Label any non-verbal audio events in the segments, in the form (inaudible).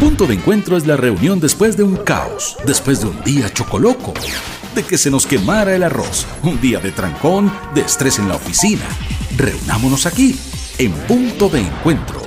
Punto de encuentro es la reunión después de un caos, después de un día chocoloco, de que se nos quemara el arroz, un día de trancón, de estrés en la oficina. Reunámonos aquí, en Punto de Encuentro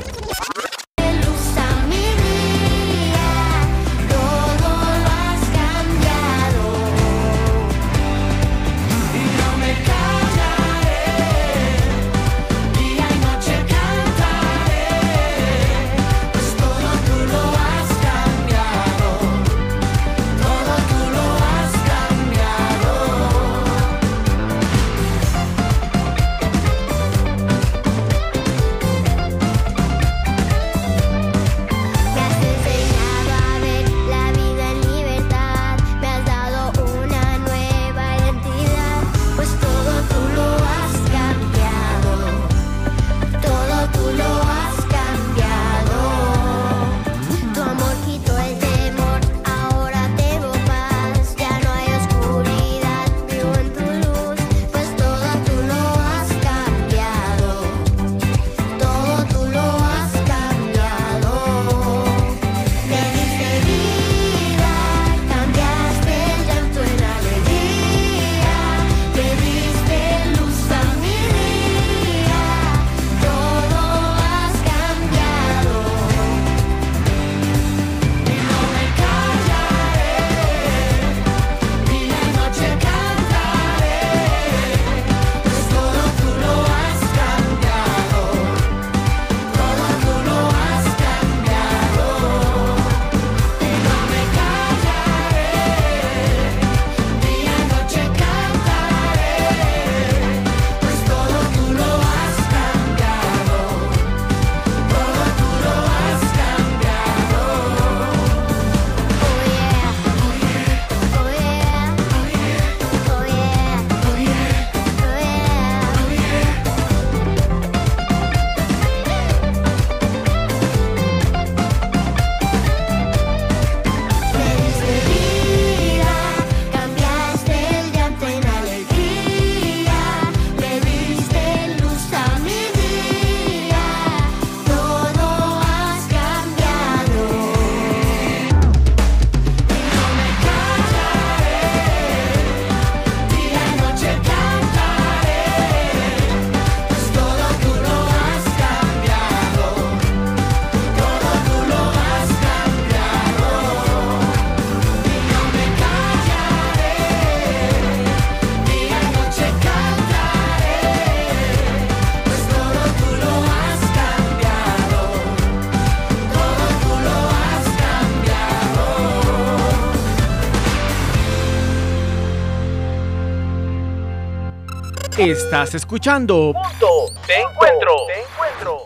Estás escuchando Punto de Encuentro. Encuentro.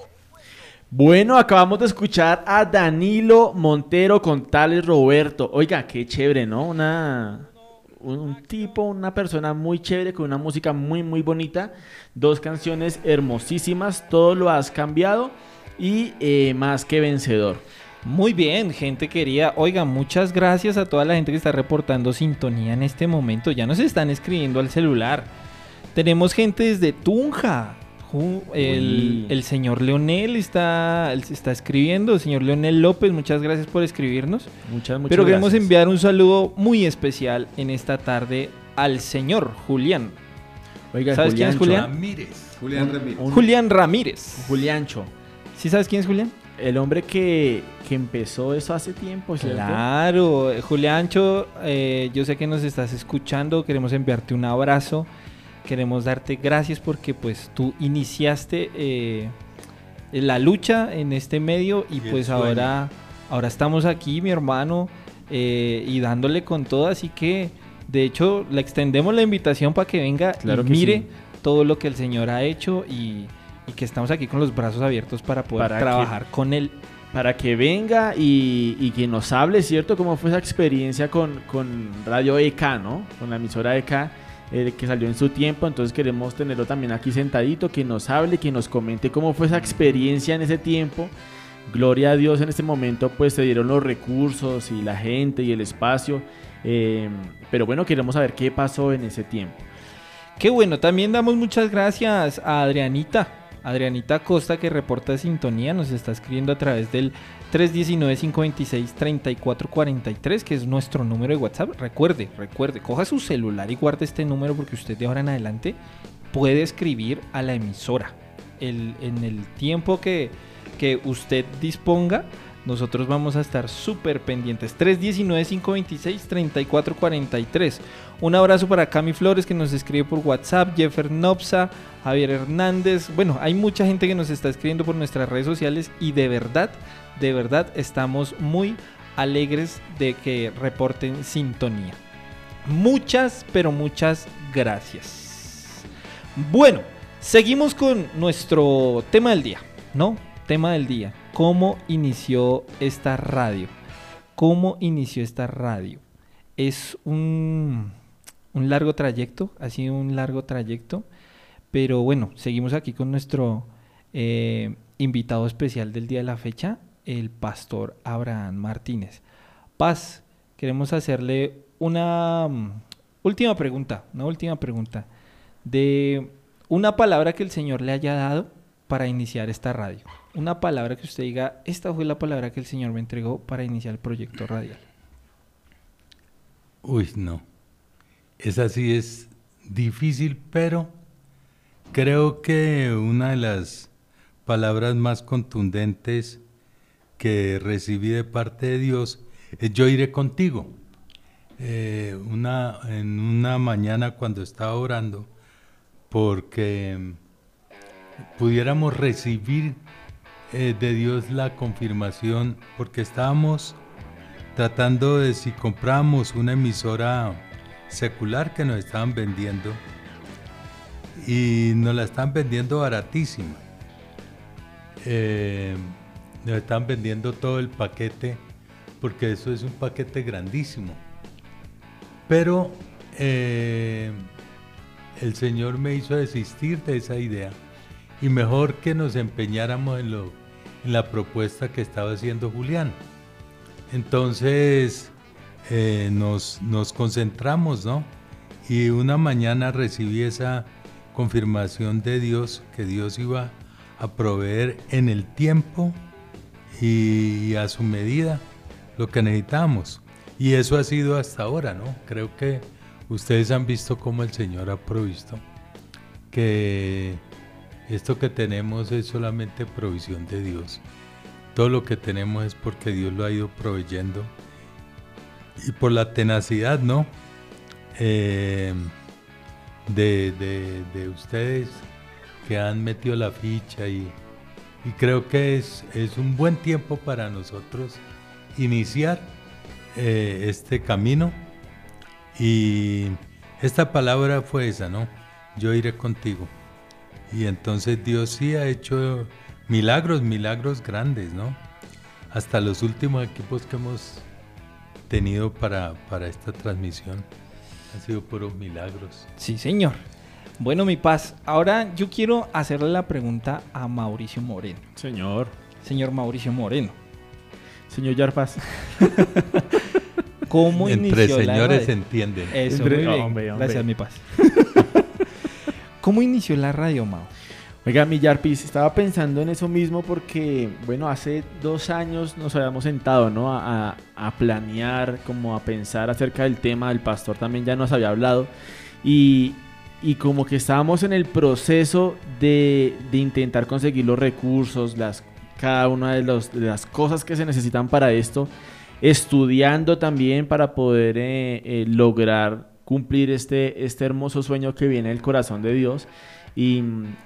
Bueno, acabamos de escuchar a Danilo Montero con Tales Roberto. Oiga, qué chévere, ¿no? Una, un, tipo, una persona muy chévere con una música muy, muy bonita. Dos canciones hermosísimas. Todo lo has cambiado y eh, más que vencedor. Muy bien, gente querida. Oiga, muchas gracias a toda la gente que está reportando sintonía en este momento. Ya nos están escribiendo al celular. Tenemos gente desde Tunja. El, señor Leonel está, está escribiendo. El señor Leonel López, muchas gracias por escribirnos. Muchas, muchas Pero queremos enviar un saludo muy especial en esta tarde al señor Julián. Oiga, ¿Sabes quién es Julián? Ramírez. Julián Ramírez. Julián Ramírez. Juliancho. ¿Sí sabes quién es Julián? El hombre que, empezó eso hace tiempo, ¿cierto? Claro, Juliancho, eh, yo sé que nos estás escuchando, queremos enviarte un abrazo queremos darte gracias porque pues tú iniciaste eh, la lucha en este medio y, pues ahora, ahora estamos aquí, mi hermano, eh, y dándole con todo, así que de hecho le extendemos la invitación para que venga y mire todo lo que el Señor ha hecho y, que estamos aquí con los brazos abiertos para poder trabajar con él. Para que venga y, que nos hable, ¿cierto? ¿Cómo fue esa experiencia con, con Radio EK, ¿no? Con la emisora EK eh, que salió en su tiempo, entonces queremos tenerlo también aquí sentadito, que nos hable, que nos comente cómo fue esa experiencia en ese tiempo. Gloria a Dios en este momento pues se dieron los recursos y la gente y el espacio, eh, pero bueno, queremos saber qué pasó en ese tiempo. Qué bueno, también damos muchas gracias a Adrianita, Adrianita Costa que reporta sintonía nos está escribiendo a través del 319-526-3443 que es nuestro número de WhatsApp. Recuerde, recuerde, coja su celular y guarde este número porque usted de ahora en adelante puede escribir a la emisora. En el tiempo que, que usted disponga, nosotros vamos a estar súper pendientes. 319-526-3443. Un abrazo para Cami Flores que nos escribe por WhatsApp, Jeffer Nopsa, Javier Hernández. Bueno, hay mucha gente que nos está escribiendo por nuestras redes sociales y de verdad, de verdad estamos muy alegres de que reporten sintonía. Muchas, pero muchas gracias. Bueno, seguimos con nuestro tema del día, ¿no? Tema del día ¿Cómo inició esta radio? ¿Cómo inició esta radio? Es un, largo trayecto, ha sido un largo trayecto, pero bueno, seguimos aquí con nuestro eh, invitado especial del día de la fecha, el pastor Abraham Martínez. Paz, queremos hacerle una mm, última pregunta, una última pregunta de una palabra que el Señor le haya dado para iniciar esta radio una palabra que usted diga, esta fue la palabra que el Señor me entregó para iniciar el proyecto radial. Uy, no. Esa sí es difícil, pero creo que una de las palabras más contundentes que recibí de parte de Dios es yo iré contigo. Eh, una, en una mañana cuando estaba orando, porque pudiéramos recibir eh, de Dios la confirmación, porque estábamos tratando de si compramos una emisora secular que nos estaban vendiendo y nos la están vendiendo baratísima. Eh, nos están vendiendo todo el paquete porque eso es un paquete grandísimo. Pero eh, el Señor me hizo desistir de esa idea y mejor que nos empeñáramos en, lo, en la propuesta que estaba haciendo Julián. Entonces eh, nos, nos concentramos, ¿no? Y una mañana recibí esa confirmación de Dios, que Dios iba a proveer en el tiempo y a su medida lo que necesitamos. Y eso ha sido hasta ahora, ¿no? Creo que ustedes han visto cómo el Señor ha provisto. Que esto que tenemos es solamente provisión de Dios. Todo lo que tenemos es porque Dios lo ha ido proveyendo. Y por la tenacidad, ¿no? Eh, de, ustedes que han metido la ficha y, creo que es, es, un buen tiempo para nosotros iniciar eh, este camino. Y esta palabra fue esa, ¿no? Yo iré contigo. Y entonces Dios sí ha hecho milagros, milagros grandes, ¿no? Hasta los últimos equipos que hemos tenido para, para esta transmisión han sido puros milagros. Sí, señor. Bueno, mi paz, ahora yo quiero hacerle la pregunta a Mauricio Moreno. Señor. Señor Mauricio Moreno. Señor Yarpaz. (laughs) ¿Cómo Entre señores se entienden. Eso, muy bien. Gracias, mi paz. (laughs) ¿Cómo inició la radio, Mao? Oiga, mi Yarpis, estaba pensando en eso mismo porque, bueno, hace dos años nos habíamos sentado, ¿no? A, planear, como a pensar acerca del tema. El pastor también ya nos había hablado. Y, como que estábamos en el proceso de, intentar conseguir los recursos, las, cada una de, las cosas que se necesitan para esto, estudiando también para poder eh, eh, lograr cumplir este, este hermoso sueño que viene del corazón de Dios. Y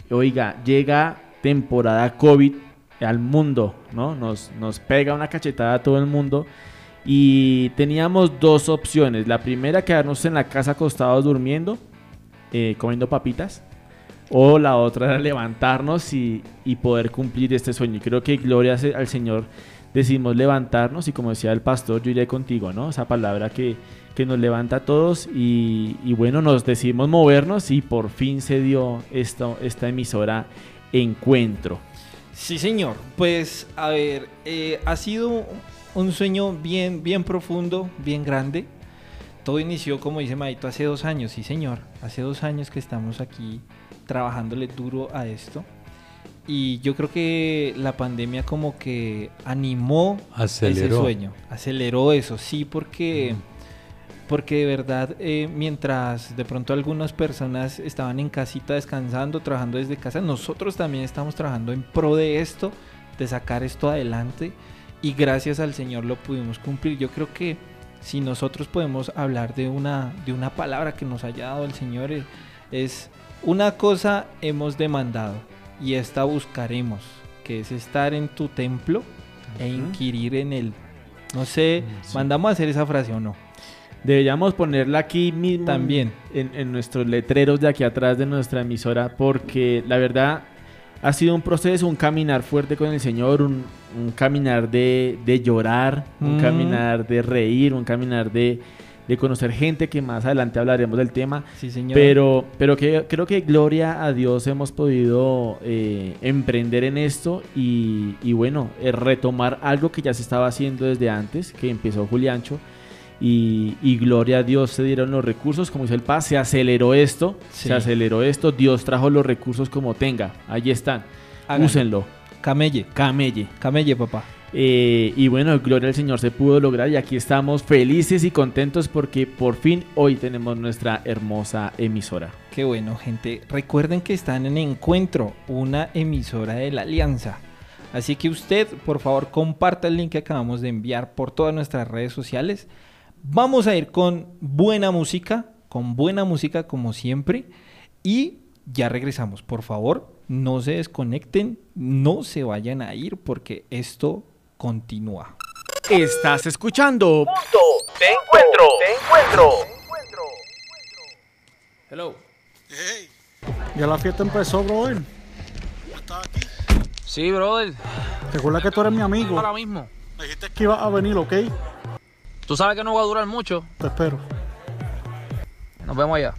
oiga, llega temporada COVID al mundo, ¿no? Nos, nos pega una cachetada a todo el mundo. Y teníamos dos opciones. La primera, quedarnos en la casa acostados durmiendo, eh, comiendo papitas. O la otra era levantarnos y, y, poder cumplir este sueño. Y creo que gloria al Señor decidimos levantarnos y como decía el pastor, yo iré contigo, ¿no? Esa palabra que, que nos levanta a todos y, bueno, nos decidimos movernos y por fin se dio esto, esta emisora Encuentro. Sí, señor. Pues, a ver, eh, ha sido un sueño bien, bien profundo, bien grande. Todo inició, como dice Maito, hace dos años, sí, señor. Hace dos años que estamos aquí trabajándole duro a esto. y yo creo que la pandemia como que animó Aceleró. ese sueño, aceleró eso, sí, porque, porque de verdad, eh, mientras de pronto algunas personas estaban en casita descansando, trabajando desde casa, nosotros también estamos trabajando en pro de esto, de sacar esto adelante, y gracias al Señor lo pudimos cumplir. Yo creo que si nosotros podemos hablar de una, de una palabra que nos haya dado el Señor, eh, es una cosa hemos demandado y esta buscaremos, que es estar en tu templo e inquirir en él. No sé, Sí. mandamos a hacer esa frase o no. Deberíamos ponerla aquí mismo También. en, en nuestros letreros de aquí atrás de nuestra emisora porque la verdad ha sido un proceso, un caminar fuerte con el Señor, un, un caminar de, de llorar, un caminar de reír, un caminar de, de conocer gente que más adelante hablaremos del tema. Sí, señor. Pero, pero que, creo que gloria a Dios hemos podido eh, emprender en esto y, y bueno, eh, retomar algo que ya se estaba haciendo desde antes, que empezó Juliancho. Y, y gloria a Dios se dieron los recursos, como dice el Paz, se aceleró esto, Sí. se aceleró esto, Dios trajo los recursos como tenga, allí están, úsenlo, Camelle, camelle. camelle, papá. Eh, y bueno, gloria al Señor se pudo lograr y aquí estamos felices y contentos porque por fin hoy tenemos nuestra hermosa emisora. Qué bueno, gente. Recuerden que están en Encuentro, una emisora de la Alianza. Así que usted, por favor, comparta el link que acabamos de enviar por todas nuestras redes sociales. Vamos a ir con buena música, con buena música como siempre. Y ya regresamos. Por favor, no se desconecten, no se vayan a ir porque esto continúa. Estás escuchando Te encuentro. Te encuentro. Hello. Hey, ya la fiesta empezó, brother. ¿Estás aquí? Sí, brother, Recuerda que tú eres mi amigo. ahora mismo. Me dijiste que ibas a venir, ¿ok? Tú sabes que no va a durar mucho. Te espero. Nos vemos allá.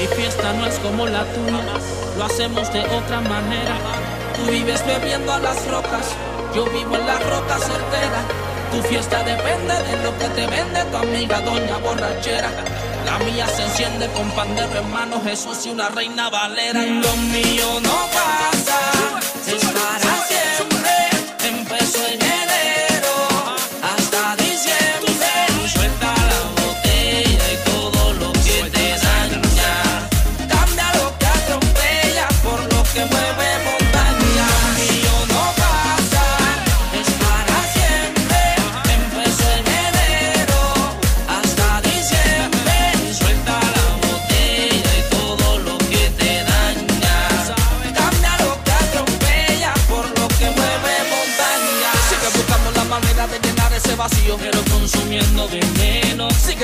Mi fiesta no es como la tuya, hacemos de otra manera. Tú vives bebiendo a las rocas, yo vivo en la roca certera. Tu fiesta depende de lo que te vende tu amiga doña borrachera. La mía se enciende con pandero en mano, Jesús y una reina valera. Lo mío no pasa,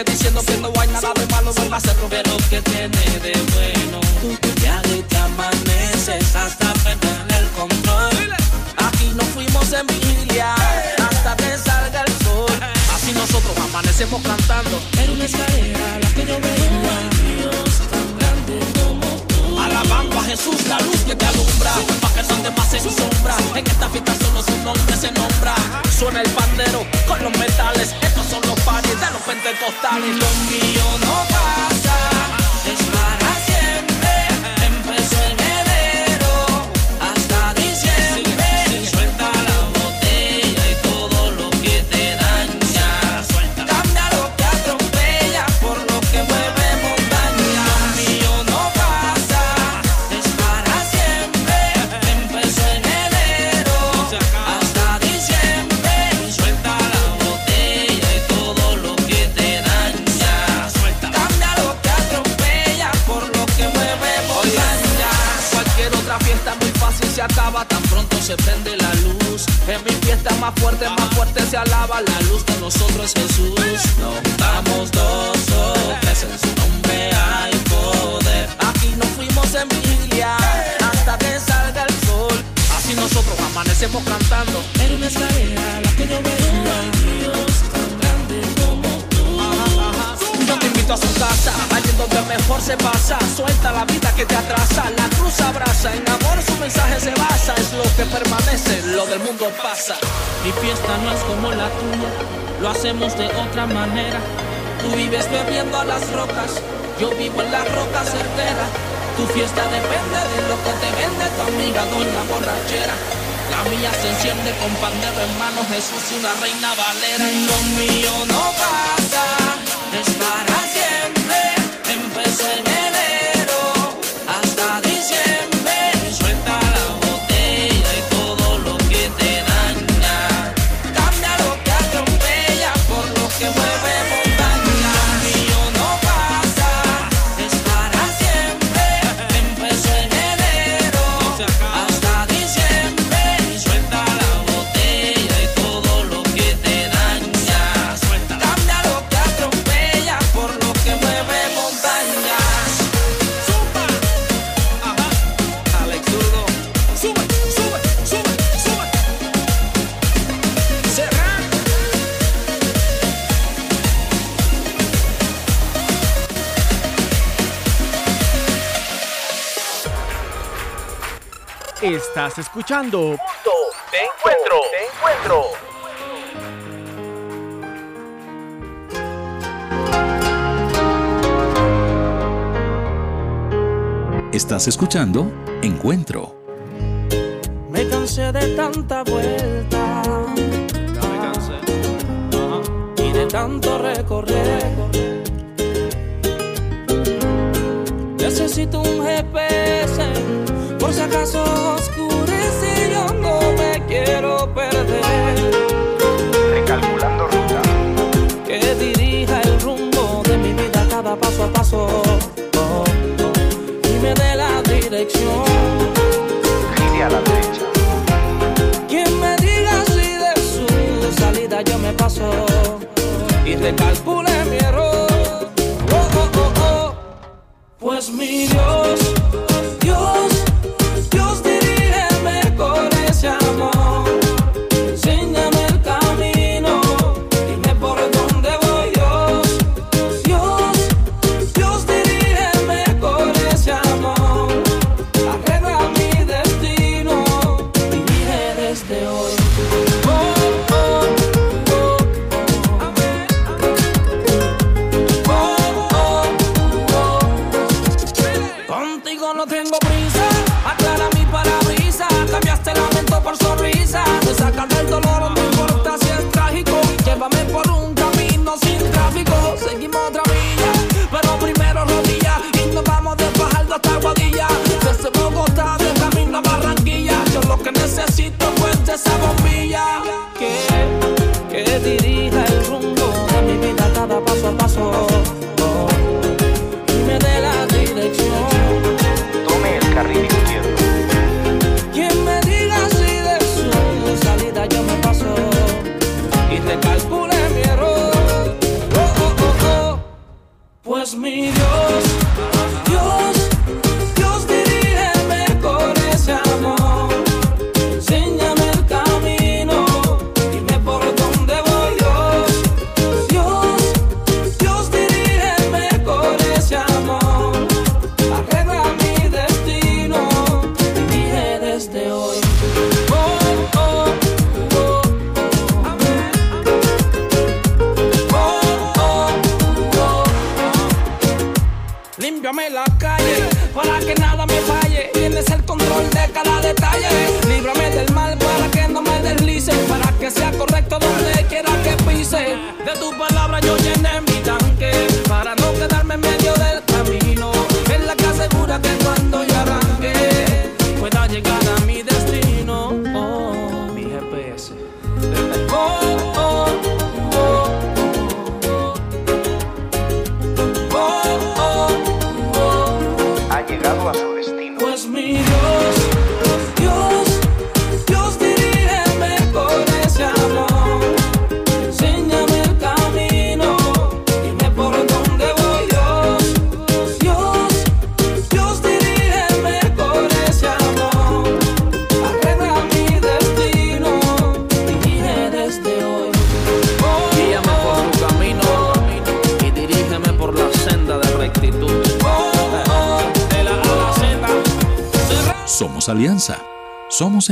Sigue diciendo que no hay nada de malo, no hacerlo, pero que tiene de bueno. Tú te llagas y te amaneces hasta perder el control. Aquí nos fuimos en vigilia hasta que salga el sol. Así nosotros amanecemos cantando. Era una escalera la que yo tú. Alabando a Jesús, la luz que te alumbra. Pa' que son demás en sombra. En esta fiesta solo su nombre se nombra. Suena el pandero con los metales. Estos son los pares de los pentecostales. Acaba tan pronto se prende la luz. En mi fiesta más fuerte, más fuerte se alaba la luz de nosotros es Jesús. Nos juntamos dos o en su nombre hay poder. Aquí nos fuimos en vigilia hasta que salga el sol. Así nosotros amanecemos cantando. Era una escalera la que yo veo. directo a su casa. Allí donde mejor se pasa, suelta la vida que te atrasa. La cruz abraza, en amor su mensaje se basa. Es lo que permanece, lo del mundo pasa. Mi fiesta no es como la tuya, lo hacemos de otra manera. Tú vives bebiendo a las rocas, yo vivo en la roca certera. Tu fiesta depende de lo que te vende tu amiga doña borrachera. La mía se enciende con pandero en Jesús y una reina valera. Y lo mío no pasa, es para Estás escuchando Punto de Encuentro. De encuentro. Estás escuchando Encuentro. Me cansé de tanta vuelta. Y de tanto recorrer. Necesito un GPS por si acaso quiero perder. Recalculando ruta. Que dirija el rumbo de mi vida cada paso a paso. Y me dé la dirección. Gire a la derecha. Quien me diga si de su salida yo me paso. Y recalcule mi error. Oh oh oh Oh, pues mi Dios.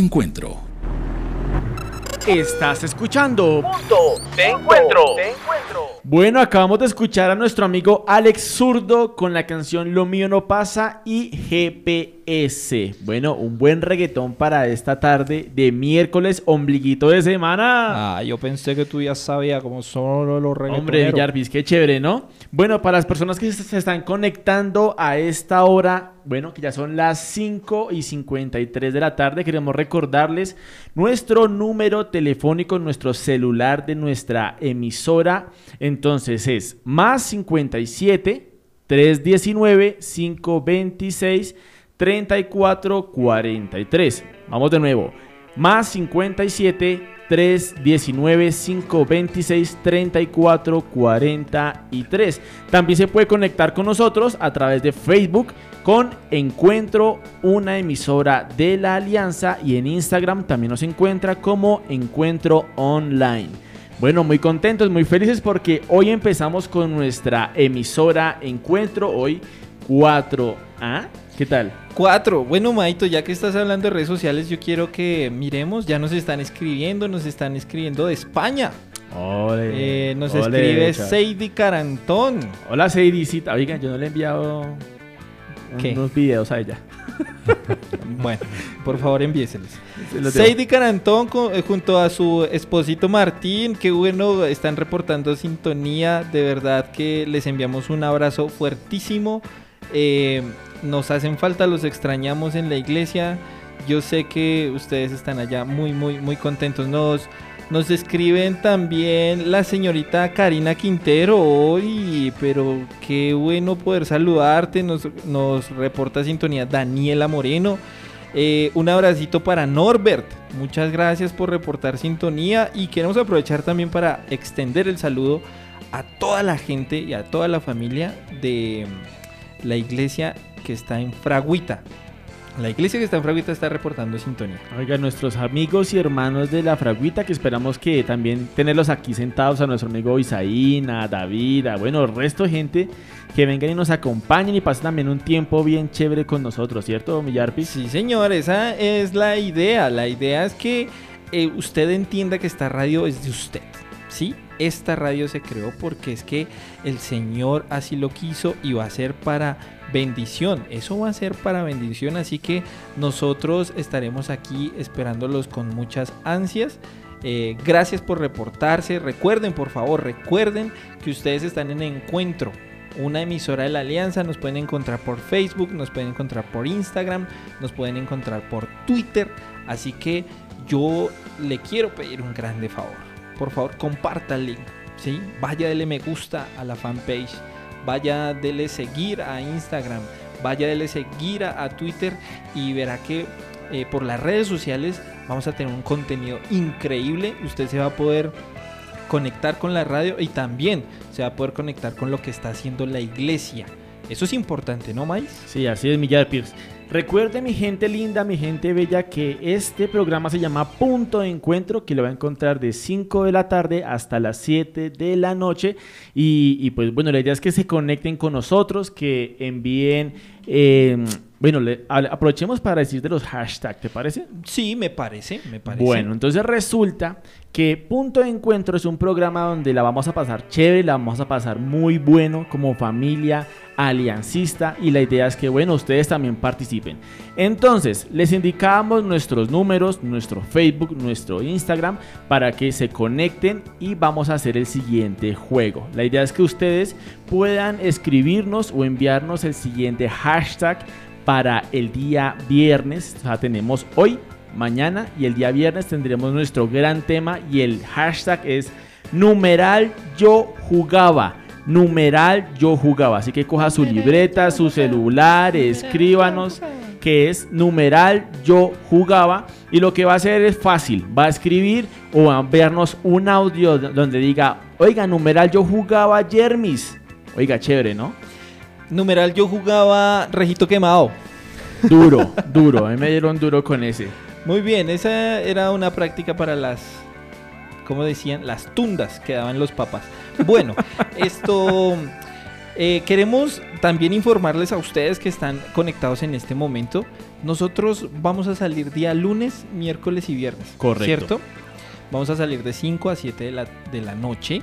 Encuentro. Estás escuchando. Te encuentro. Bueno, acabamos de escuchar a nuestro amigo Alex Zurdo con la canción Lo mío no pasa y GPS. Bueno, un buen reggaetón para esta tarde de miércoles, ombliguito de semana. Ah, yo pensé que tú ya sabías cómo son los reggaetoneros. Hombre, Jarvis, qué chévere, ¿no? Bueno, para las personas que se se están conectando a esta hora, bueno, que ya son las 5 y 53 de la tarde, queremos recordarles nuestro número telefónico, nuestro celular de nuestra emisora. Entonces es más 57 319 526 3443. Vamos de nuevo. Más 57 319 526 3443. También se puede conectar con nosotros a través de Facebook con Encuentro, una emisora de la Alianza y en Instagram también nos encuentra como Encuentro Online. Bueno, muy contentos, muy felices porque hoy empezamos con nuestra emisora Encuentro, hoy 4. ¿Qué tal? Cuatro. Bueno, Maito, ya que estás hablando de redes sociales, yo quiero que miremos. Ya nos están escribiendo, nos están escribiendo de España. Ole, Eh, nos ole, escribe chaval. Seidi Carantón. Hola Seidicita. Oigan, yo no le he enviado ¿Qué? unos videos a ella. (laughs) Bueno, por favor envíeselos. Se los debo. Seidi Carantón eh, junto a su esposito Martín, qué bueno, están reportando sintonía, de verdad que les enviamos un abrazo fuertísimo, Eh, nos hacen falta, los extrañamos en la iglesia, yo sé que ustedes están allá muy, muy, muy contentos, nos, nos escriben también la señorita Karina Quintero hoy, pero qué bueno poder saludarte, nos, nos reporta sintonía Daniela Moreno. Eh, un abracito para Norbert. Muchas gracias por reportar sintonía y queremos aprovechar también para extender el saludo a toda la gente y a toda la familia de la iglesia que está en Fraguita. La iglesia que está en Fraguita está reportando sintonía. Oigan, nuestros amigos y hermanos de la Fraguita, que esperamos que también tenerlos aquí sentados, a nuestro amigo Isaín, a David, a bueno, el resto de gente que vengan y nos acompañen y pasen también un tiempo bien chévere con nosotros, ¿cierto, Millarpi? Sí, señor, esa es la idea. La idea es que eh, usted entienda que esta radio es de usted. ¿Sí? Esta radio se creó porque es que el Señor así lo quiso y va a ser para bendición. Eso va a ser para bendición. Así que nosotros estaremos aquí esperándolos con muchas ansias. Eh, gracias por reportarse. Recuerden, por favor, recuerden que ustedes están en encuentro. Una emisora de la Alianza. Nos pueden encontrar por Facebook, nos pueden encontrar por Instagram, nos pueden encontrar por Twitter. Así que yo le quiero pedir un grande favor. Por favor, comparta el link. ¿sí? Vaya, dele me gusta a la fanpage. Vaya, dele seguir a Instagram. Vaya, dele seguir a, a Twitter. Y verá que eh, por las redes sociales vamos a tener un contenido increíble. Usted se va a poder conectar con la radio y también se va a poder conectar con lo que está haciendo la iglesia. Eso es importante, ¿no, Mais? Sí, así es, Millar Pierce. Recuerde, mi gente linda, mi gente bella, que este programa se llama Punto de Encuentro, que lo va a encontrar de 5 de la tarde hasta las 7 de la noche. Y, y, pues bueno, la idea es que se conecten con nosotros, que envíen... eh, bueno, le- aprovechemos para decir de los hashtags, ¿te parece? Sí, me parece, me parece. Bueno, entonces resulta que Punto de Encuentro es un programa donde la vamos a pasar chévere, la vamos a pasar muy bueno como familia aliancista y la idea es que, bueno, ustedes también participen. Entonces, les indicamos nuestros números, nuestro Facebook, nuestro Instagram para que se conecten y vamos a hacer el siguiente juego. La idea es que ustedes puedan escribirnos o enviarnos el siguiente hashtag para el día viernes. O sea, tenemos hoy, mañana y el día viernes tendremos nuestro gran tema y el hashtag es numeral yo jugaba. Numeral yo jugaba. Así que coja su libreta, su celular, escríbanos que es numeral yo jugaba y lo que va a hacer es fácil, va a escribir o va a enviarnos un audio donde diga, oiga, numeral yo jugaba Jermis. Oiga, chévere, ¿no? Numeral, yo jugaba Rejito Quemado. (laughs) Duro, duro, a mí me dieron duro con ese. Muy bien, esa era una práctica para las, como decían, las tundas que daban los papás. Bueno, (laughs) esto, Eh, queremos también informarles a ustedes que están conectados en este momento. Nosotros vamos a salir día lunes, miércoles y viernes. Correcto. ¿Cierto? Vamos a salir de 5 a 7 de la, de la noche.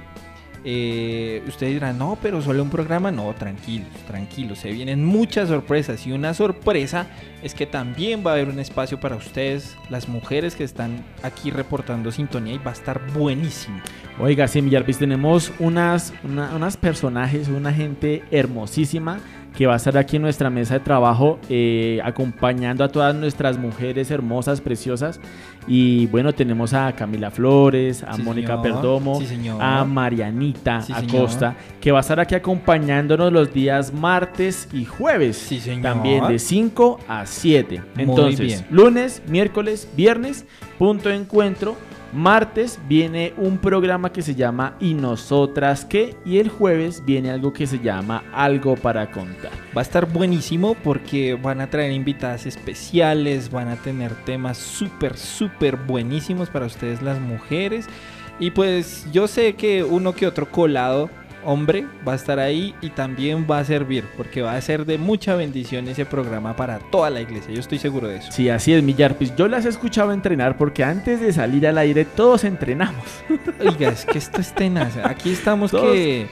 Eh, ustedes dirán, no, pero solo un programa. No, tranquilos, tranquilos. Se vienen muchas sorpresas. Y una sorpresa es que también va a haber un espacio para ustedes, las mujeres que están aquí reportando sintonía, y va a estar buenísimo. Oiga, sí, Villarvis, tenemos unas, una- unas personajes, una gente hermosísima que va a estar aquí en nuestra mesa de trabajo eh, acompañando a todas nuestras mujeres hermosas, preciosas. Y bueno, tenemos a Camila Flores, a Sí, Mónica. Perdomo, Sí, a Marianita Sí. Acosta, que va a estar aquí acompañándonos los días martes y jueves. Sí, señor. También de 5 a 7. Muy Entonces, lunes, miércoles, viernes, punto de encuentro. Martes viene un programa que se llama ¿Y nosotras qué? Y el jueves viene algo que se llama Algo para contar. Va a estar buenísimo porque van a traer invitadas especiales, van a tener temas súper, súper buenísimos para ustedes las mujeres. Y pues yo sé que uno que otro colado, hombre, va a estar ahí y también va a servir porque va a ser de mucha bendición ese programa para toda la iglesia. Yo estoy seguro de eso. Sí, así es, Millarpis. Yo las he escuchado entrenar porque antes de salir al aire todos entrenamos. (laughs) Oiga, es que esto es tenaz. Aquí estamos Todos. que,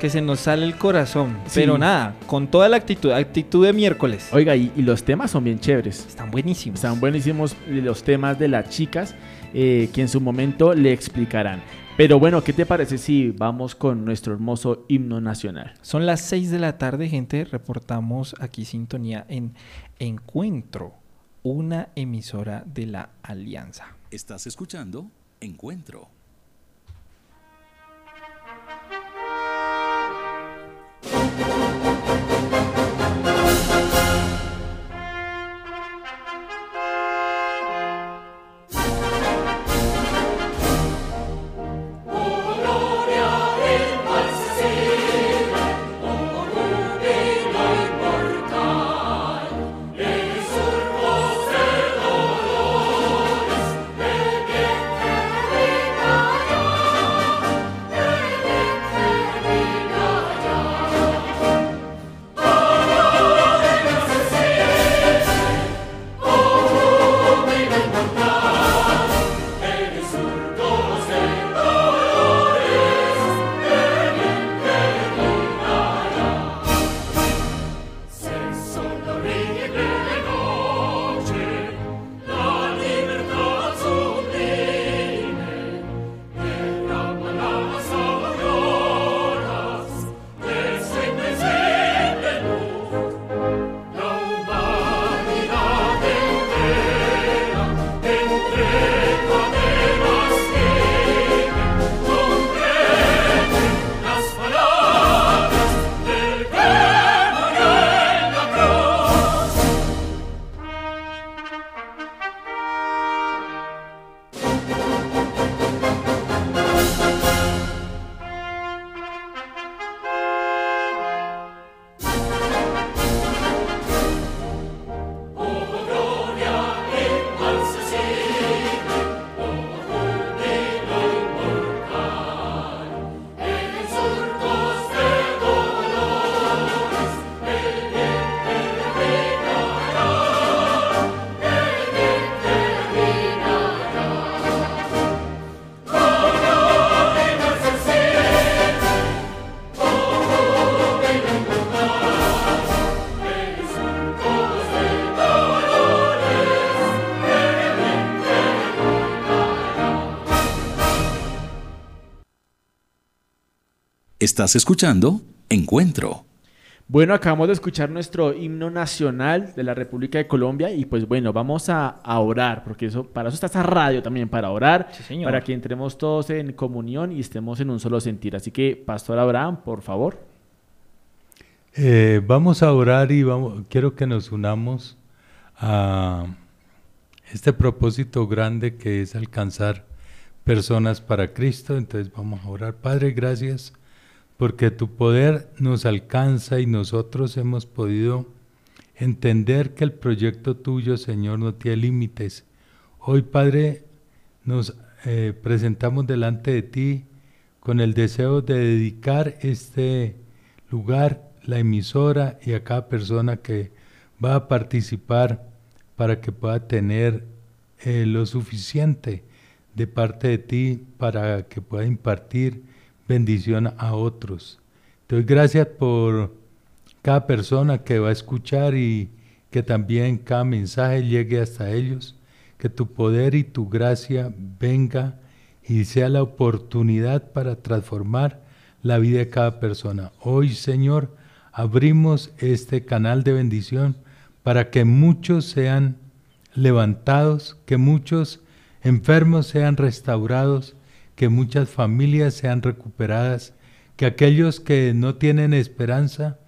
que se nos sale el corazón. Sí. Pero nada, con toda la actitud, actitud de miércoles. Oiga, y, y los temas son bien chéveres. Están buenísimos. Están buenísimos los temas de las chicas eh, que en su momento le explicarán. Pero bueno, ¿qué te parece si vamos con nuestro hermoso himno nacional? Son las 6 de la tarde, gente. Reportamos aquí sintonía en Encuentro, una emisora de la Alianza. Estás escuchando Encuentro. Estás escuchando Encuentro. Bueno, acabamos de escuchar nuestro himno nacional de la República de Colombia y pues bueno, vamos a, a orar, porque eso, para eso está esta radio también, para orar, Sí, señor. para que entremos todos en comunión y estemos en un solo sentir. Así que, Pastor Abraham, por favor. Eh, vamos a orar y vamos, quiero que nos unamos a este propósito grande que es alcanzar personas para Cristo. Entonces vamos a orar. Padre, gracias porque tu poder nos alcanza y nosotros hemos podido entender que el proyecto tuyo, Señor, no tiene límites. Hoy, Padre, nos eh, presentamos delante de ti con el deseo de dedicar este lugar, la emisora y a cada persona que va a participar para que pueda tener eh, lo suficiente de parte de ti para que pueda impartir bendición a otros. Te doy gracias por cada persona que va a escuchar y que también cada mensaje llegue hasta ellos, que tu poder y tu gracia venga y sea la oportunidad para transformar la vida de cada persona. Hoy, Señor, abrimos este canal de bendición para que muchos sean levantados, que muchos enfermos sean restaurados, que muchas familias sean recuperadas, que aquellos que no tienen esperanza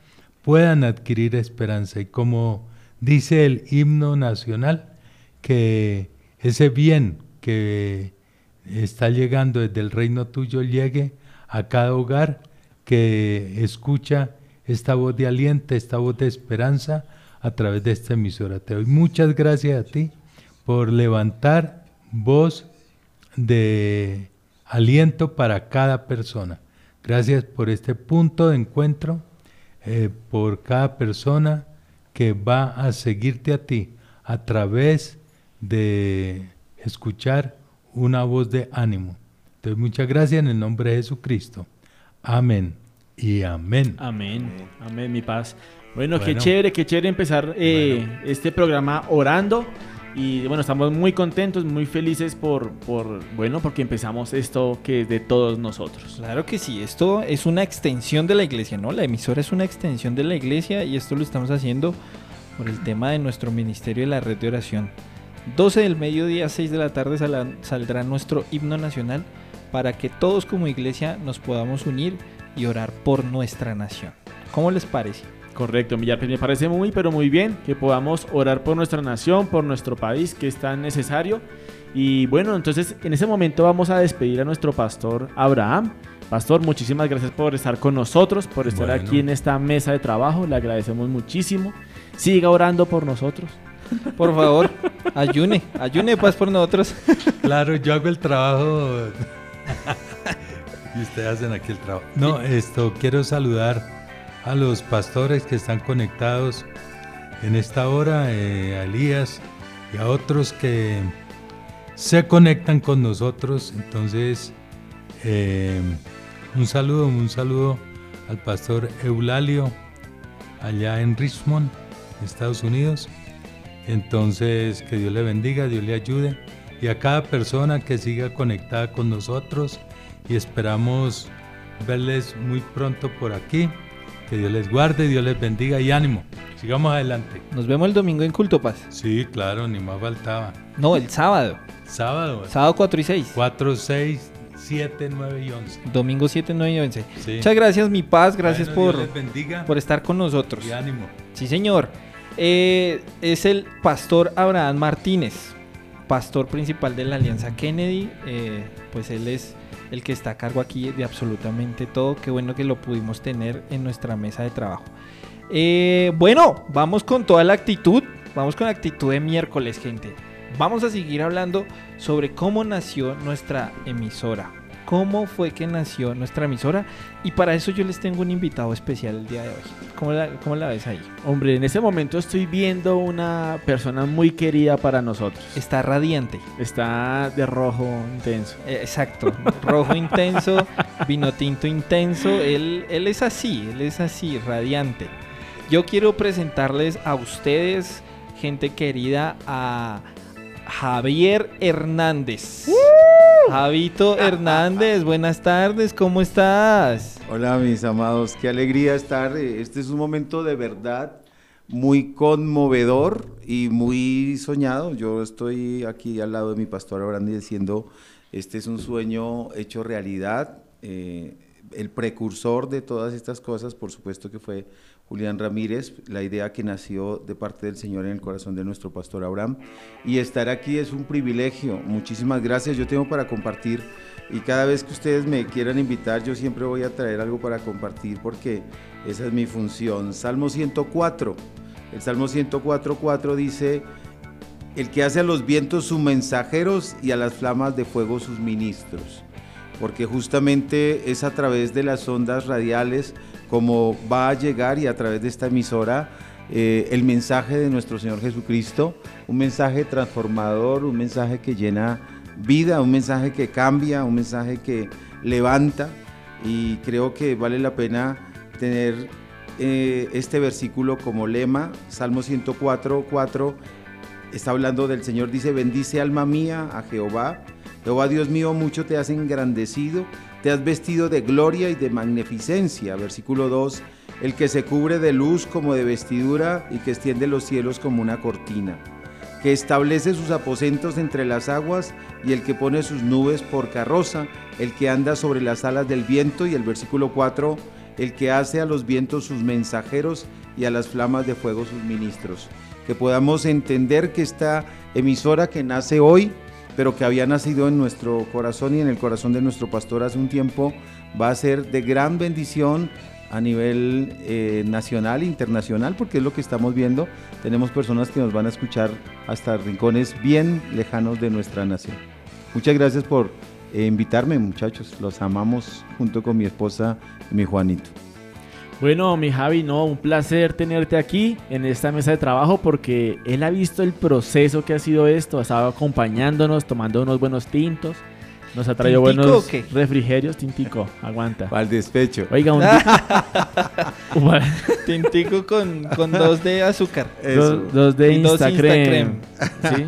puedan adquirir esperanza. Y como dice el himno nacional, que ese bien que está llegando desde el reino tuyo llegue a cada hogar que escucha esta voz de aliento, esta voz de esperanza a través de esta emisora. Te doy muchas gracias a ti por levantar voz de aliento para cada persona. Gracias por este punto de encuentro, eh, por cada persona que va a seguirte a ti a través de escuchar una voz de ánimo. Doy muchas gracias en el nombre de Jesucristo. Amén y amén. Amén. Amén, mi paz. Bueno, qué chévere, qué chévere empezar eh, este programa orando. Y bueno, estamos muy contentos, muy felices por, por, bueno, porque empezamos esto que es de todos nosotros. Claro que sí, esto es una extensión de la iglesia, ¿no? La emisora es una extensión de la iglesia y esto lo estamos haciendo por el tema de nuestro ministerio de la red de oración. 12 del mediodía, 6 de la tarde saldrá nuestro himno nacional para que todos como iglesia nos podamos unir y orar por nuestra nación. ¿Cómo les parece? Correcto, Millar, me parece muy, pero muy bien que podamos orar por nuestra nación, por nuestro país, que es tan necesario. Y bueno, entonces en ese momento vamos a despedir a nuestro pastor Abraham. Pastor, muchísimas gracias por estar con nosotros, por estar Bueno. aquí en esta mesa de trabajo. Le agradecemos muchísimo. Siga orando por nosotros. Por favor, ayune, ayune pues por nosotros. Claro, yo hago el trabajo (laughs) y ustedes hacen aquí el trabajo. No, esto quiero saludar a los pastores que están conectados en esta hora, eh, a Elías y a otros que se conectan con nosotros. Entonces, eh, un saludo, un saludo al pastor Eulalio allá en Richmond, Estados Unidos. Entonces, que Dios le bendiga, Dios le ayude y a cada persona que siga conectada con nosotros y esperamos verles muy pronto por aquí. Que Dios les guarde, Dios les bendiga y ánimo. Sigamos adelante. Nos vemos el domingo en Culto Paz. Sí, claro, ni más faltaba. No, el sábado. Sábado, Sábado 4 y 6. 4, 6, 7, 9 y 11. Domingo 7, 9 y 11. Sí. Muchas gracias, mi paz. Gracias Bueno, por, bendiga por estar con nosotros. y ánimo. Sí, señor. Eh, es el pastor Abraham Martínez, pastor principal de la Alianza Kennedy. Eh, pues él es el que está a cargo aquí de absolutamente todo. Qué bueno que lo pudimos tener en nuestra mesa de trabajo. Eh, bueno, vamos con toda la actitud. Vamos con la actitud de miércoles, gente. Vamos a seguir hablando sobre cómo nació nuestra emisora. Cómo fue que nació nuestra emisora. Y para eso yo les tengo un invitado especial el día de hoy. ¿Cómo la, cómo la ves ahí? Hombre, en ese momento estoy viendo una persona muy querida para nosotros. Está radiante. Está de rojo intenso. Eh, Exacto. Rojo intenso, vino tinto intenso. Él, él es así, él es así, radiante. Yo quiero presentarles a ustedes, gente querida, a Javier Hernández. Javito (laughs) Hernández, buenas tardes, ¿cómo estás? Hola mis amados, qué alegría estar. eh, Este es un momento de verdad muy conmovedor y muy soñado. Yo estoy aquí al lado de mi pastor Abraham diciendo, este es un sueño hecho realidad. eh, el precursor de todas estas cosas, por supuesto que fue Julián Ramírez, la idea que nació de parte del Señor en el corazón de nuestro pastor Abraham. Y estar aquí es un privilegio. Muchísimas gracias. Yo tengo para compartir y cada vez que ustedes me quieran invitar, yo siempre voy a traer algo para compartir porque esa es mi función. Salmo 104. El Salmo 104.4 dice, el que hace a los vientos sus mensajeros y a las flamas de fuego sus ministros. Porque justamente es a través de las ondas radiales como va a llegar y a través de esta emisora eh, el mensaje de nuestro Señor Jesucristo, un mensaje transformador, un mensaje que llena vida, un mensaje que cambia, un mensaje que levanta. Y creo que vale la pena tener eh, este versículo como lema, Salmo 104, 4, está hablando del Señor, dice, bendice alma mía a Jehová, Jehová Dios mío, mucho te has engrandecido, te has vestido de gloria y de magnificencia, versículo 2, el que se cubre de luz como de vestidura y que extiende los cielos como una cortina, que establece sus aposentos entre las aguas y el que pone sus nubes por carroza, el que anda sobre las alas del viento y el versículo 4, el que hace a los vientos sus mensajeros y a las flamas de fuego sus ministros. Que podamos entender que esta emisora que nace hoy, pero que había nacido en nuestro corazón y en el corazón de nuestro pastor hace un tiempo, va a ser de gran bendición a nivel eh, nacional e internacional, porque es lo que estamos viendo. Tenemos personas que nos van a escuchar hasta rincones bien lejanos de nuestra nación. Muchas gracias por eh, invitarme, muchachos. Los amamos junto con mi esposa mi Juanito. Bueno, mi Javi, no, un placer tenerte aquí en esta mesa de trabajo porque él ha visto el proceso que ha sido esto, ha estado acompañándonos, tomando unos buenos tintos. Nos ha traído ¿Tintico buenos o qué? refrigerios, tintico, aguanta. Al despecho. Oiga, un (laughs) (laughs) Tintico con, con dos de azúcar. Dos, dos de. ¿sí?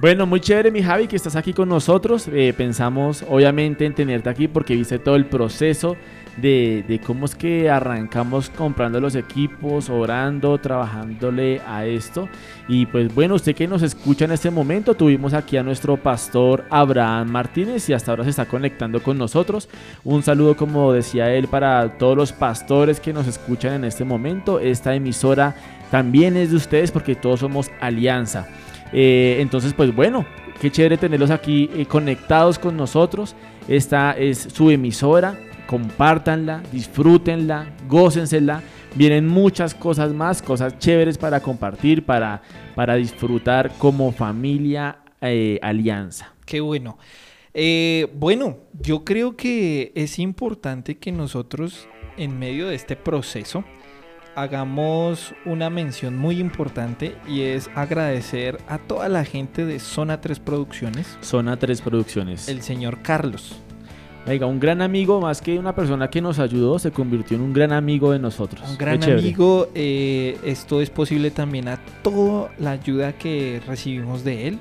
Bueno, muy chévere, mi Javi, que estás aquí con nosotros. Eh, pensamos, obviamente, en tenerte aquí porque viste todo el proceso de, de cómo es que arrancamos comprando los equipos, orando, trabajándole a esto. Y pues bueno, usted que nos escucha en este momento, tuvimos aquí a nuestro pastor Abraham Martínez y hasta ahora se está conectando con nosotros. Un saludo, como decía él, para todos los pastores que nos escuchan en este momento. Esta emisora también es de ustedes porque todos somos alianza. Eh, entonces, pues bueno, qué chévere tenerlos aquí eh, conectados con nosotros. Esta es su emisora. Compártanla, disfrútenla, gócensela. Vienen muchas cosas más, cosas chéveres para compartir, para, para disfrutar como familia eh, alianza. Qué bueno. Eh, bueno, yo creo que es importante que nosotros, en medio de este proceso, hagamos una mención muy importante y es agradecer a toda la gente de Zona 3 Producciones, Zona 3 Producciones. el señor Carlos. Oiga, un gran amigo, más que una persona que nos ayudó, se convirtió en un gran amigo de nosotros. Un gran amigo, eh, esto es posible también a toda la ayuda que recibimos de él.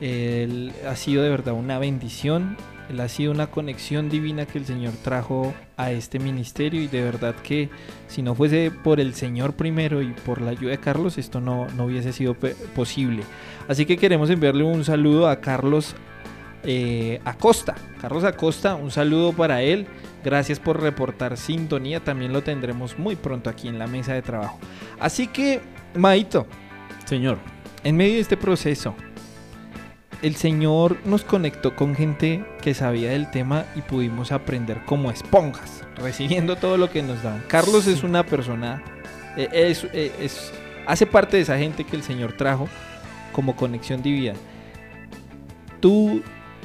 Él ha sido de verdad una bendición, él ha sido una conexión divina que el Señor trajo a este ministerio y de verdad que si no fuese por el Señor primero y por la ayuda de Carlos, esto no, no hubiese sido posible. Así que queremos enviarle un saludo a Carlos eh, Acosta. Carlos Acosta, un saludo para él. Gracias por reportar sintonía. También lo tendremos muy pronto aquí en la mesa de trabajo. Así que, Maito, Señor. en medio de este proceso, el Señor nos conectó con gente que sabía del tema y pudimos aprender como esponjas, recibiendo todo lo que nos daban. Carlos es una persona, eh, es, eh, es- hace parte de esa gente que el Señor trajo como conexión divina. ¿Tú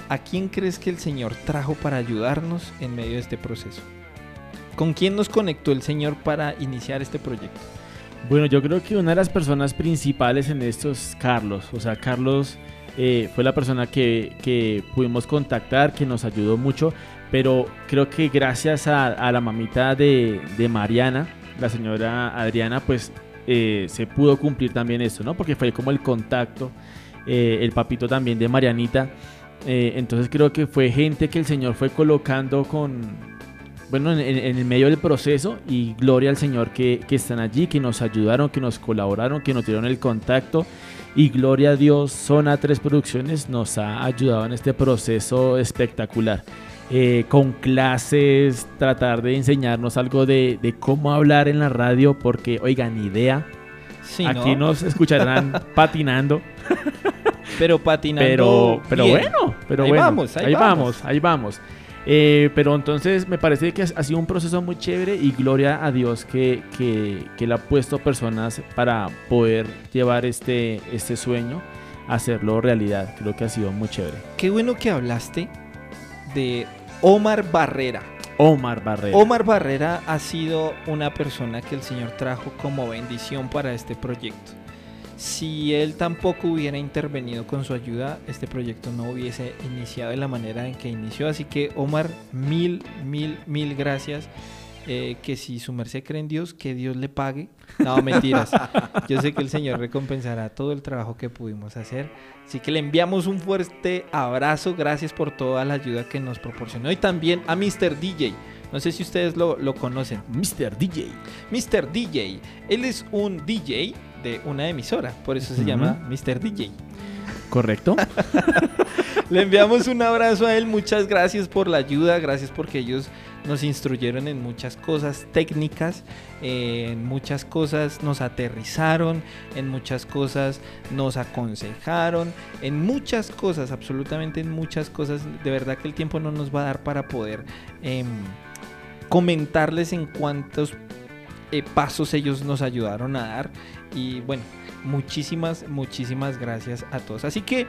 a quién crees que el Señor trajo para ayudarnos en medio de este proceso? ¿Con quién nos conectó el Señor para iniciar este proyecto? Bueno, yo creo que una de las personas principales en esto es Carlos. O sea, Carlos eh, fue la persona que, que pudimos contactar, que nos ayudó mucho. Pero creo que gracias a, la mamita de, de Mariana, la señora Adriana, pues eh, se pudo cumplir también esto, ¿no? Porque fue como el contacto, eh, el papito también de Marianita. Eh, entonces creo que fue gente que el Señor fue colocando con, bueno, en, en- el medio del proceso y gloria al Señor que, que están allí, que nos ayudaron, que nos colaboraron, que nos dieron el contacto y gloria a Dios, Zona 3 Producciones nos ha ayudado en este proceso espectacular. Eh, con clases, tratar de enseñarnos algo de, de cómo hablar en la radio, porque, oigan, idea, Sí, aquí ¿no? nos escucharán (laughs) patinando, Pero patinando. pero, pero bien. bueno, pero Ahí bueno, vamos, ahí ahí vamos. vamos, ahí vamos. Eh, pero entonces me parece que ha sido un proceso muy chévere y gloria a Dios que, que, que le ha puesto personas para poder llevar este, este sueño, hacerlo realidad. Creo que ha sido muy chévere. Qué bueno que hablaste de Omar Barrera. Omar Barrera. Omar Barrera ha sido una persona que el Señor trajo como bendición para este proyecto. Si él tampoco hubiera intervenido con su ayuda, este proyecto no hubiese iniciado de la manera en que inició. Así que Omar, mil, mil, mil gracias. Eh, que si su merced cree en Dios, que Dios le pague. No, mentiras. (laughs) Yo sé que el Señor recompensará todo el trabajo que pudimos hacer. Así que le enviamos un fuerte abrazo. Gracias por toda la ayuda que nos proporcionó. Y también a Mr. DJ. No sé si ustedes lo, lo conocen. Mr. DJ. Mr. DJ. Él es un DJ de una emisora. Por eso se llama Mr. DJ. ¿Correcto? (laughs) Le enviamos un abrazo a él. Muchas gracias por la ayuda. Gracias porque ellos nos instruyeron en muchas cosas técnicas, eh, en muchas cosas nos aterrizaron, en muchas cosas nos aconsejaron, en muchas cosas, absolutamente en muchas cosas. De verdad que el tiempo no nos va a dar para poder em, comentarles en cuántos eh, pasos ellos nos ayudaron a dar. Y bueno, muchísimas, muchísimas gracias a todos. Así que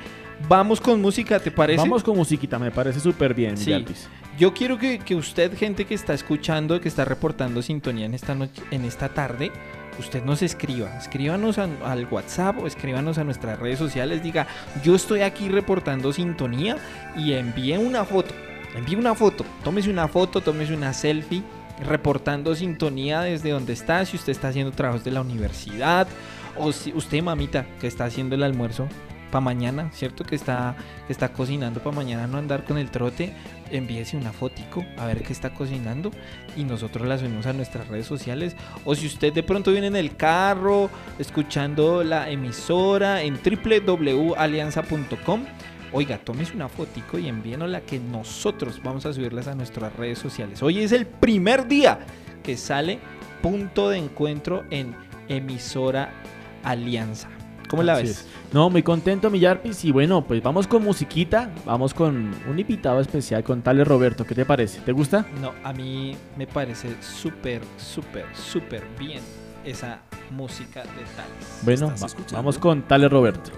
vamos con música, ¿te parece? Vamos con musiquita, me parece súper bien, Sí. Yo quiero que, que usted, gente que está escuchando, que está reportando sintonía en esta, noche, en esta tarde, usted nos escriba. Escríbanos a- al WhatsApp o escríbanos a nuestras redes sociales. Diga, yo estoy aquí reportando sintonía y envíe una foto. Envíe una foto. Tómese una foto, tómese una selfie reportando sintonía desde donde está. Si usted está haciendo trabajos de la universidad o si usted, mamita, que está haciendo el almuerzo para mañana, ¿cierto? Que está, que está cocinando para mañana no andar con el trote, envíese una fotico a ver qué está cocinando y nosotros la subimos a nuestras redes sociales. O si usted de pronto viene en el carro escuchando la emisora en www.alianza.com, oiga, tómese una fotico y envíenosla que nosotros vamos a subirlas a nuestras redes sociales. Hoy es el primer día que sale punto de encuentro en emisora Alianza. ¿Cómo la Así ves? es. No, muy contento, mi Yarpis. Y bueno, pues vamos con musiquita. Vamos con un invitado especial, con Tales Roberto. ¿Qué te parece? ¿Te gusta? No, a mí me parece súper, súper, súper bien esa música de Tales. Bueno, va- vamos con Tales Roberto.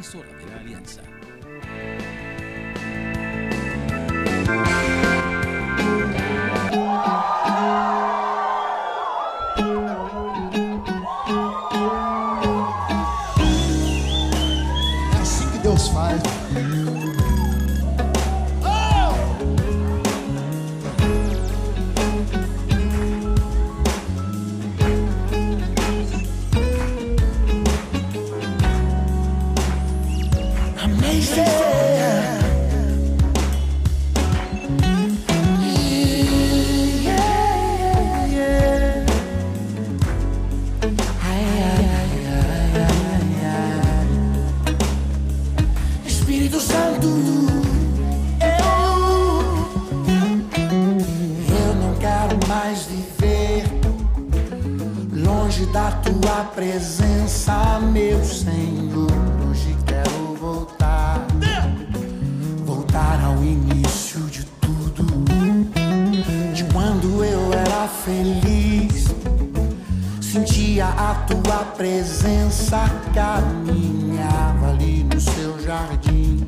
Emisora de la Alianza. É presença, meu Senhor. Hoje quero voltar, voltar ao início de tudo, de quando eu era feliz. Sentia a tua presença, caminhava ali no seu jardim.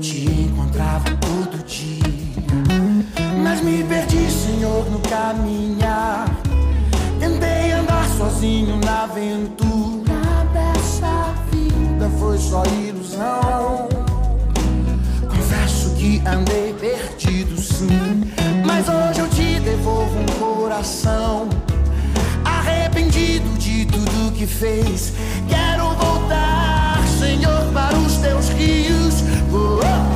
Te encontrava todo dia, mas me perdi, Senhor, no caminhar. Sozinho na aventura dessa vida, foi só ilusão. Confesso que andei perdido, sim, mas hoje eu te devolvo um coração arrependido de tudo que fez. Quero voltar, Senhor, para os teus rios. Voltar, Senhor,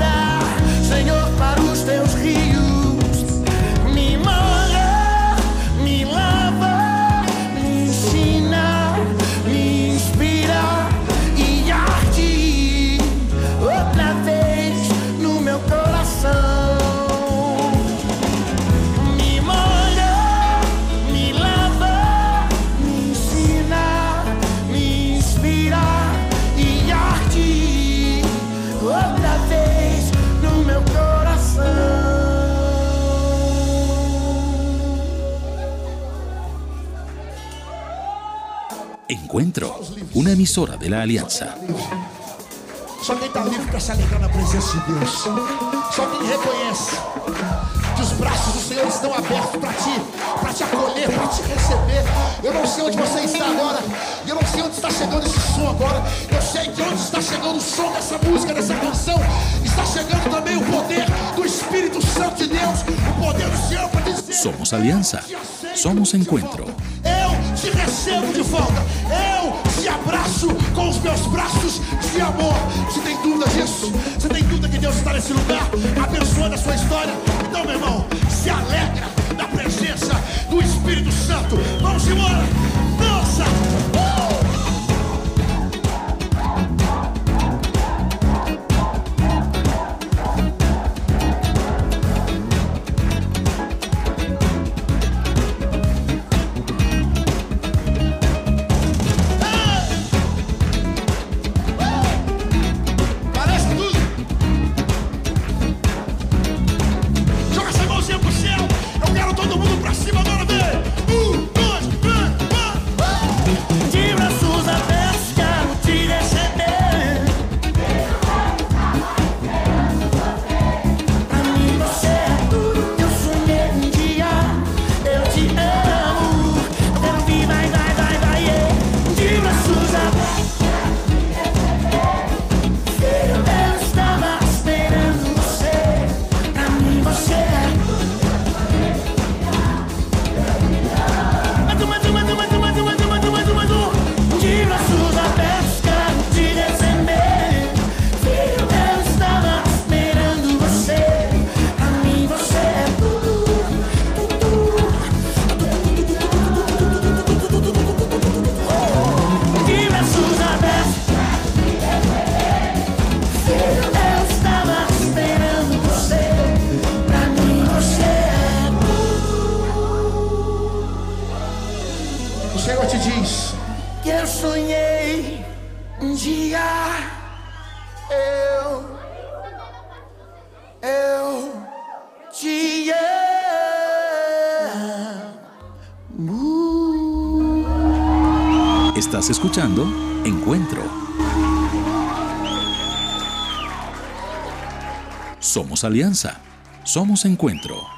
Encuentro, una emisora de la Alianza. Só quem tá livre para se alegrar na presença de Deus. Só quem pues, reconhece que os braços do Senhor estão abertos para ti, para te acolher, para te receber. Eu não sei onde você está agora, eu não sei onde está chegando esse som agora. Eu sei que onde está chegando o som dessa música, dessa canção, está chegando também o poder do Espírito Santo de Deus, o poder do Senhor para dizer. Somos aliança, somos encontro. te recebo de volta. Eu te abraço com os meus braços de amor. Você tem dúvida disso? Você tem dúvida que Deus está nesse lugar, abençoando a sua história? Então, meu irmão, se alegra da presença do Espírito Santo. Vamos embora! Somos Alianza. Somos Encuentro.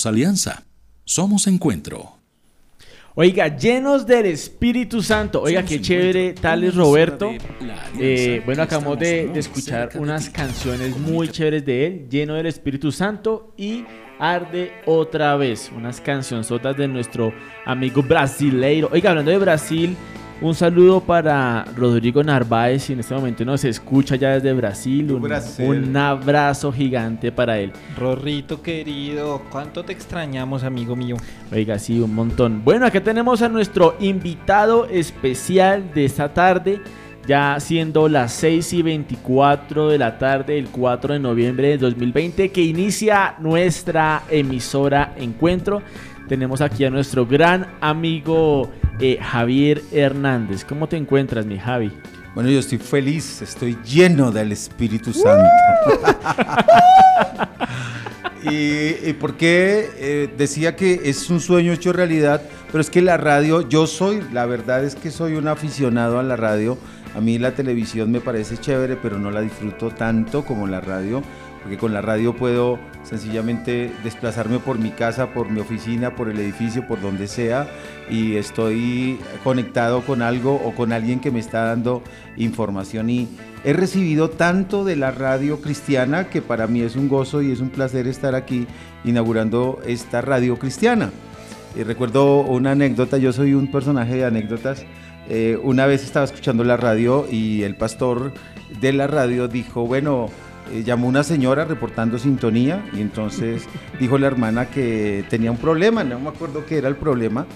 Somos alianza. Somos encuentro. Oiga, llenos del Espíritu Santo. Oiga, qué chévere, tales Roberto. Eh, bueno, acabamos de, de escuchar unas canciones muy chéveres de él, lleno del Espíritu Santo y Arde otra vez. Unas cancionzotas de nuestro amigo brasileiro. Oiga, hablando de Brasil, un saludo para Rodrigo Narváez, si en este momento nos escucha ya desde Brasil. Un, Brasil. un abrazo gigante para él. Rorrito querido, ¿cuánto te extrañamos, amigo mío? Oiga, sí, un montón. Bueno, acá tenemos a nuestro invitado especial de esta tarde, ya siendo las 6 y 24 de la tarde del 4 de noviembre de 2020, que inicia nuestra emisora Encuentro. Tenemos aquí a nuestro gran amigo eh, Javier Hernández. ¿Cómo te encuentras, mi Javi? Bueno, yo estoy feliz, estoy lleno del Espíritu Santo. (laughs) y, y por qué eh, decía que es un sueño hecho realidad, pero es que la radio, yo soy, la verdad es que soy un aficionado a la radio. A mí la televisión me parece chévere, pero no la disfruto tanto como la radio, porque con la radio puedo sencillamente desplazarme por mi casa, por mi oficina, por el edificio, por donde sea, y estoy conectado con algo o con alguien que me está dando información y he recibido tanto de la radio cristiana que para mí es un gozo y es un placer estar aquí inaugurando esta radio cristiana. Y recuerdo una anécdota, yo soy un personaje de anécdotas. Eh, una vez estaba escuchando la radio y el pastor de la radio dijo, bueno, eh, llamó una señora reportando sintonía y entonces (laughs) dijo la hermana que tenía un problema, no me acuerdo qué era el problema.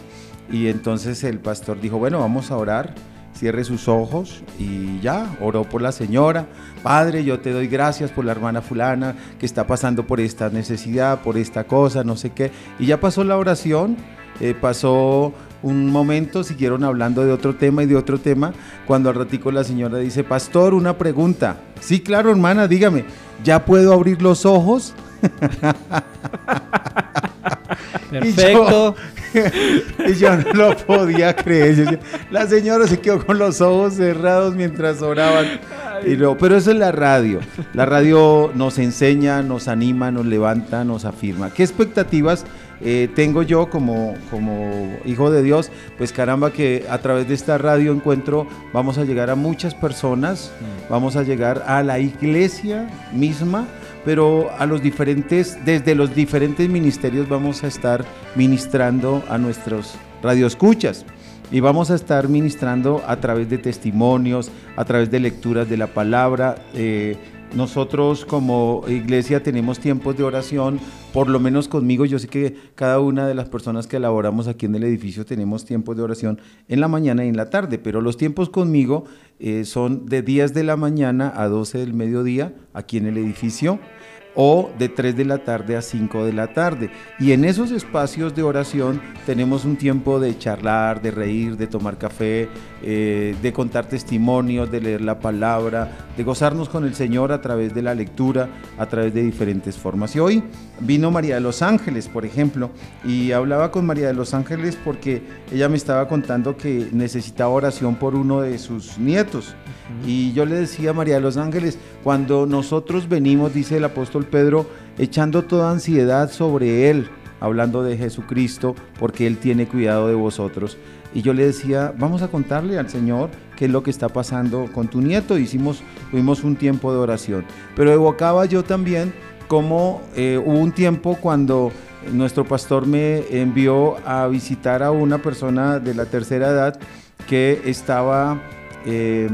Y entonces el pastor dijo, bueno, vamos a orar, cierre sus ojos y ya, oró por la señora. Padre, yo te doy gracias por la hermana fulana que está pasando por esta necesidad, por esta cosa, no sé qué. Y ya pasó la oración, eh, pasó un momento, siguieron hablando de otro tema y de otro tema, cuando al ratico la señora dice, pastor, una pregunta. Sí, claro, hermana, dígame, ¿ya puedo abrir los ojos? Perfecto. (laughs) Y yo, (laughs) y yo no lo podía creer. La señora se quedó con los ojos cerrados mientras oraban. Y pero eso es la radio. La radio nos enseña, nos anima, nos levanta, nos afirma. ¿Qué expectativas eh, tengo yo como, como hijo de Dios? Pues caramba que a través de esta radio encuentro vamos a llegar a muchas personas, vamos a llegar a la iglesia misma, pero a los diferentes, desde los diferentes ministerios vamos a estar ministrando a nuestros radioescuchas. Y vamos a estar ministrando a través de testimonios, a través de lecturas de la palabra. eh, nosotros como iglesia tenemos tiempos de oración, por lo menos conmigo, yo sé que cada una de las personas que elaboramos aquí en el edificio tenemos tiempos de oración en la mañana y en la tarde, pero los tiempos conmigo eh, son de 10 de la mañana a 12 del mediodía aquí en el edificio o de 3 de la tarde a 5 de la tarde. Y en esos espacios de oración tenemos un tiempo de charlar, de reír, de tomar café, eh, de contar testimonios, de leer la palabra, de gozarnos con el Señor a través de la lectura, a través de diferentes formas. Y hoy vino María de los Ángeles, por ejemplo, y hablaba con María de los Ángeles porque ella me estaba contando que necesitaba oración por uno de sus nietos. Y yo le decía a María de los Ángeles, cuando nosotros venimos, dice el apóstol Pedro, echando toda ansiedad sobre Él, hablando de Jesucristo, porque Él tiene cuidado de vosotros. Y yo le decía, vamos a contarle al Señor qué es lo que está pasando con tu nieto. Hicimos, tuvimos un tiempo de oración. Pero evocaba yo también cómo eh, hubo un tiempo cuando nuestro pastor me envió a visitar a una persona de la tercera edad que estaba eh,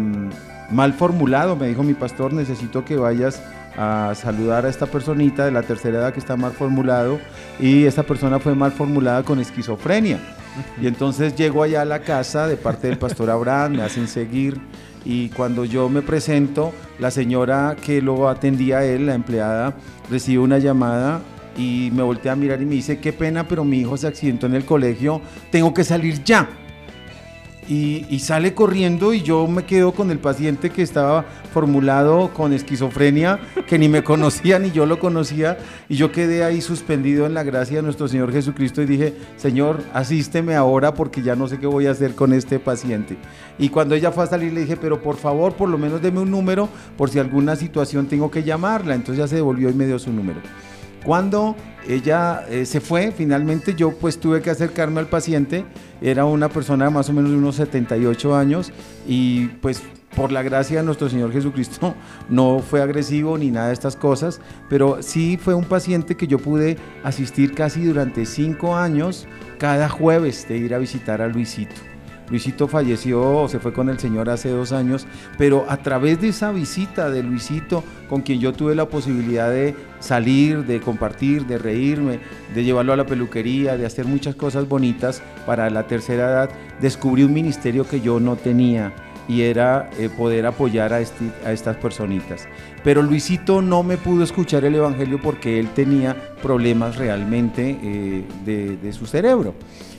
mal formulado. Me dijo mi pastor, necesito que vayas a saludar a esta personita de la tercera edad que está mal formulado y esta persona fue mal formulada con esquizofrenia. Y entonces llego allá a la casa de parte del pastor Abraham, me hacen seguir y cuando yo me presento, la señora que lo atendía a él, la empleada, recibe una llamada y me voltea a mirar y me dice, qué pena, pero mi hijo se accidentó en el colegio, tengo que salir ya. Y, sale corriendo y yo me quedo con el paciente que estaba formulado con esquizofrenia, que ni me (laughs) conocía ni yo lo conocía, y yo quedé ahí suspendido en la gracia de nuestro Señor Jesucristo y dije, Señor, asísteme ahora porque ya no sé qué voy a hacer con este paciente. Y cuando ella fue a salir le dije, pero por favor, por lo menos deme un número por si alguna situación tengo que llamarla. Entonces ya se devolvió y me dio su número. Cuando ella eh, se fue, finalmente yo pues tuve que acercarme al paciente. Era una persona de más o menos de unos 78 años y pues por la gracia de nuestro Señor Jesucristo (laughs) no fue agresivo ni nada de estas cosas, pero sí fue un paciente que yo pude asistir casi durante cinco años cada jueves de ir a visitar a Luisito. Luisito falleció, se fue con el Señor hace dos años, pero a través de esa visita de Luisito, con quien yo tuve la posibilidad de salir, de compartir, de reírme, de llevarlo a la peluquería, de hacer muchas cosas bonitas para la tercera edad, descubrí un ministerio que yo no tenía y era eh, poder apoyar a, estas personitas. Pero Luisito no me pudo escuchar el Evangelio porque él tenía problemas realmente eh, de su cerebro.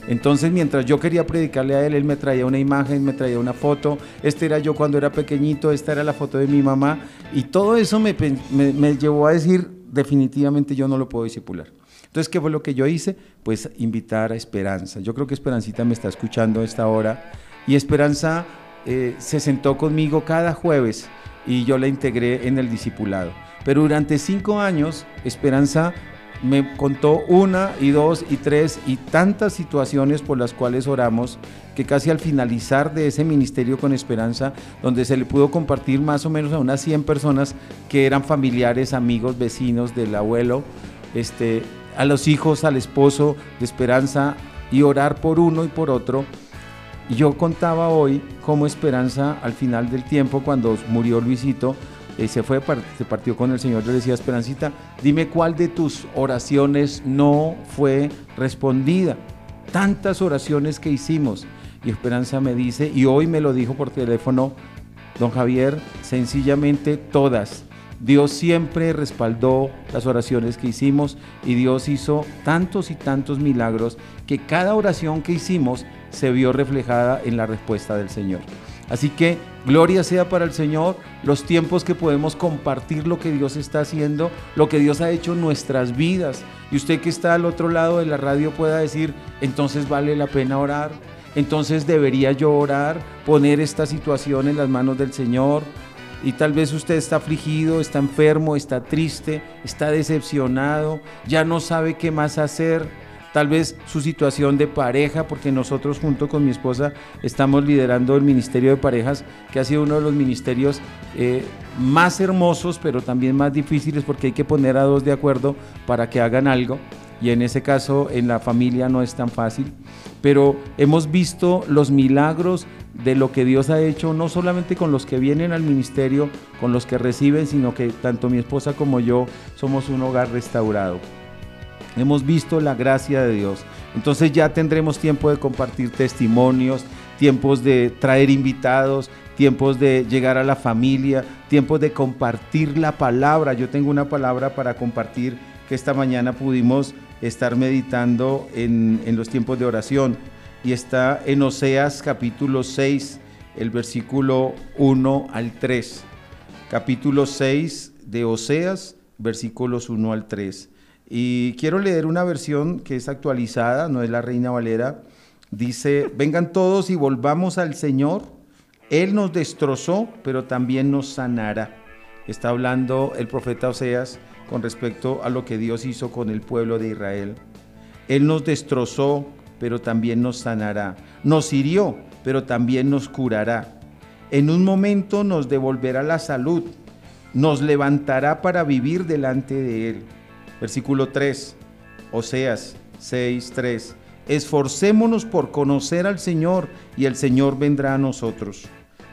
Entonces, mientras yo quería predicarle a él, él me traía una imagen, me traía una foto. Este era yo cuando era pequeñito, esta era la foto de mi mamá. Y todo eso me, me- llevó a decir, definitivamente yo no lo puedo discipular. Entonces, ¿qué fue lo que yo hice? Pues invitar a Esperanza. Yo creo que Esperancita me está escuchando a esta hora. Y Esperanza eh, se sentó conmigo cada jueves y yo la integré en el discipulado. Pero durante cinco años, Esperanza me contó una y dos y tres y tantas situaciones por las cuales oramos que casi al finalizar de ese ministerio con Esperanza, donde se le pudo compartir más o menos a unas 100 personas que eran familiares, amigos, vecinos del abuelo, este, a los hijos, al esposo de Esperanza y orar por uno y por otro. Yo contaba hoy cómo Esperanza al final del tiempo, cuando murió Luisito, eh, se fue, se partió con el Señor, le decía, Esperancita, dime cuál de tus oraciones no fue respondida. Tantas oraciones que hicimos. Y Esperanza me dice, y hoy me lo dijo por teléfono, don Javier, sencillamente todas. Dios siempre respaldó las oraciones que hicimos y Dios hizo tantos y tantos milagros que cada oración que hicimos se vio reflejada en la respuesta del Señor. Así que gloria sea para el Señor los tiempos que podemos compartir lo que Dios está haciendo, lo que Dios ha hecho en nuestras vidas. Y usted que está al otro lado de la radio pueda decir, entonces vale la pena orar, entonces debería yo orar, poner esta situación en las manos del Señor. Y tal vez usted está afligido, está enfermo, está triste, está decepcionado, ya no sabe qué más hacer. Tal vez su situación de pareja, porque nosotros junto con mi esposa estamos liderando el Ministerio de Parejas, que ha sido uno de los ministerios eh, más hermosos, pero también más difíciles, porque hay que poner a dos de acuerdo para que hagan algo. Y en ese caso en la familia no es tan fácil. Pero hemos visto los milagros de lo que Dios ha hecho, no solamente con los que vienen al ministerio, con los que reciben, sino que tanto mi esposa como yo somos un hogar restaurado. Hemos visto la gracia de Dios. Entonces ya tendremos tiempo de compartir testimonios, tiempos de traer invitados, tiempos de llegar a la familia, tiempos de compartir la palabra. Yo tengo una palabra para compartir que esta mañana pudimos estar meditando en, los tiempos de oración y está en Oseas capítulo 6, el versículo 1 al 3. Capítulo 6 de Oseas, versículos 1 al 3. Y quiero leer una versión que es actualizada, no es la Reina Valera. Dice, vengan todos y volvamos al Señor. Él nos destrozó, pero también nos sanará. Está hablando el profeta Oseas con respecto a lo que Dios hizo con el pueblo de Israel. Él nos destrozó, pero también nos sanará. Nos hirió, pero también nos curará. En un momento nos devolverá la salud. Nos levantará para vivir delante de Él. Versículo 3. Oseas 6:3. Esforcémonos por conocer al Señor y el Señor vendrá a nosotros.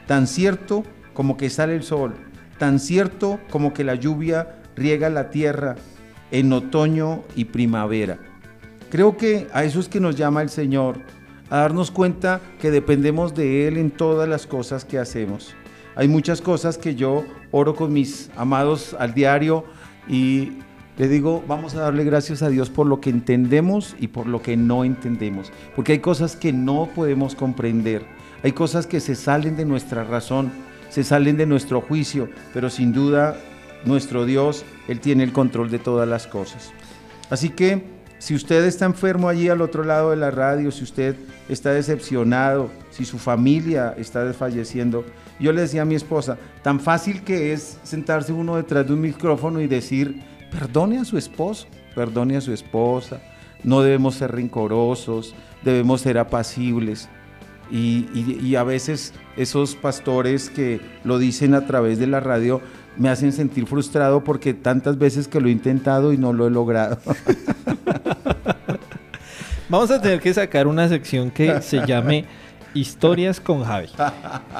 Tan cierto como que sale el sol, tan cierto como que la lluvia riega la tierra en otoño y primavera. Creo que a eso es que nos llama el Señor, a darnos cuenta que dependemos de Él en todas las cosas que hacemos. Hay muchas cosas que yo oro con mis amados al diario y le digo, vamos a darle gracias a Dios por lo que entendemos y por lo que no entendemos, porque hay cosas que no podemos comprender, hay cosas que se salen de nuestra razón, se salen de nuestro juicio, pero sin duda nuestro Dios, Él tiene el control de todas las cosas. Así que si usted está enfermo allí al otro lado de la radio, si usted está decepcionado, si su familia está desfalleciendo, yo le decía a mi esposa, tan fácil que es sentarse uno detrás de un micrófono y decir, perdone a su esposo, perdone a su esposa, no debemos ser rencorosos, debemos ser apacibles. Y, y- y a veces esos pastores que lo dicen a través de la radio me hacen sentir frustrado porque tantas veces que lo he intentado y no lo he logrado. (laughs) Vamos a tener que sacar una sección que se llame Historias con Javi.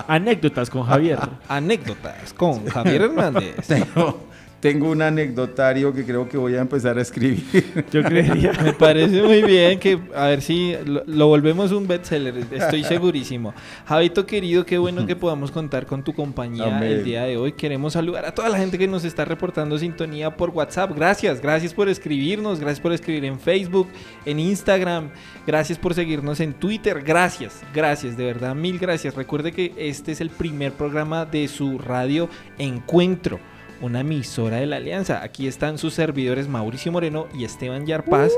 Anécdotas con Javier. Anécdotas con Javier Hernández. Tengo, tengo un anecdotario que creo que voy a empezar a escribir. (laughs) Yo creería. Me parece muy bien que a ver si lo, lo volvemos un bestseller, estoy segurísimo. Javito querido, qué bueno que podamos contar con tu compañía Amén. el día de hoy. Queremos saludar a toda la gente que nos está reportando sintonía por WhatsApp. Gracias, gracias por escribirnos, gracias por escribir en Facebook, en Instagram, gracias por seguirnos en Twitter. Gracias, gracias, de verdad, mil gracias. Recuerde que este es el primer programa de su radio Encuentro una emisora de la Alianza. Aquí están sus servidores Mauricio Moreno y Esteban Yarpaz.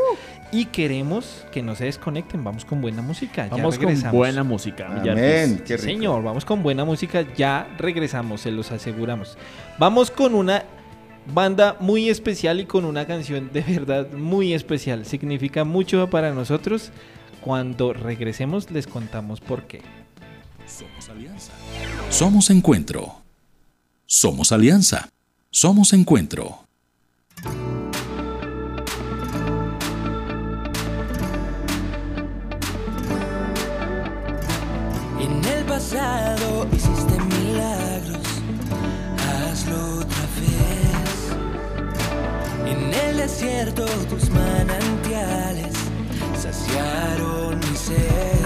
Y queremos que no se desconecten. Vamos con buena música. Ya Vamos con regresamos. buena música. Amén, qué rico. Señor, vamos con buena música. Ya regresamos, se los aseguramos. Vamos con una banda muy especial y con una canción de verdad muy especial. Significa mucho para nosotros. Cuando regresemos les contamos por qué. Somos Alianza. Somos Encuentro. Somos Alianza. Somos Encuentro. En el pasado hiciste milagros, hazlo otra vez. En el desierto tus manantiales saciaron mi sed.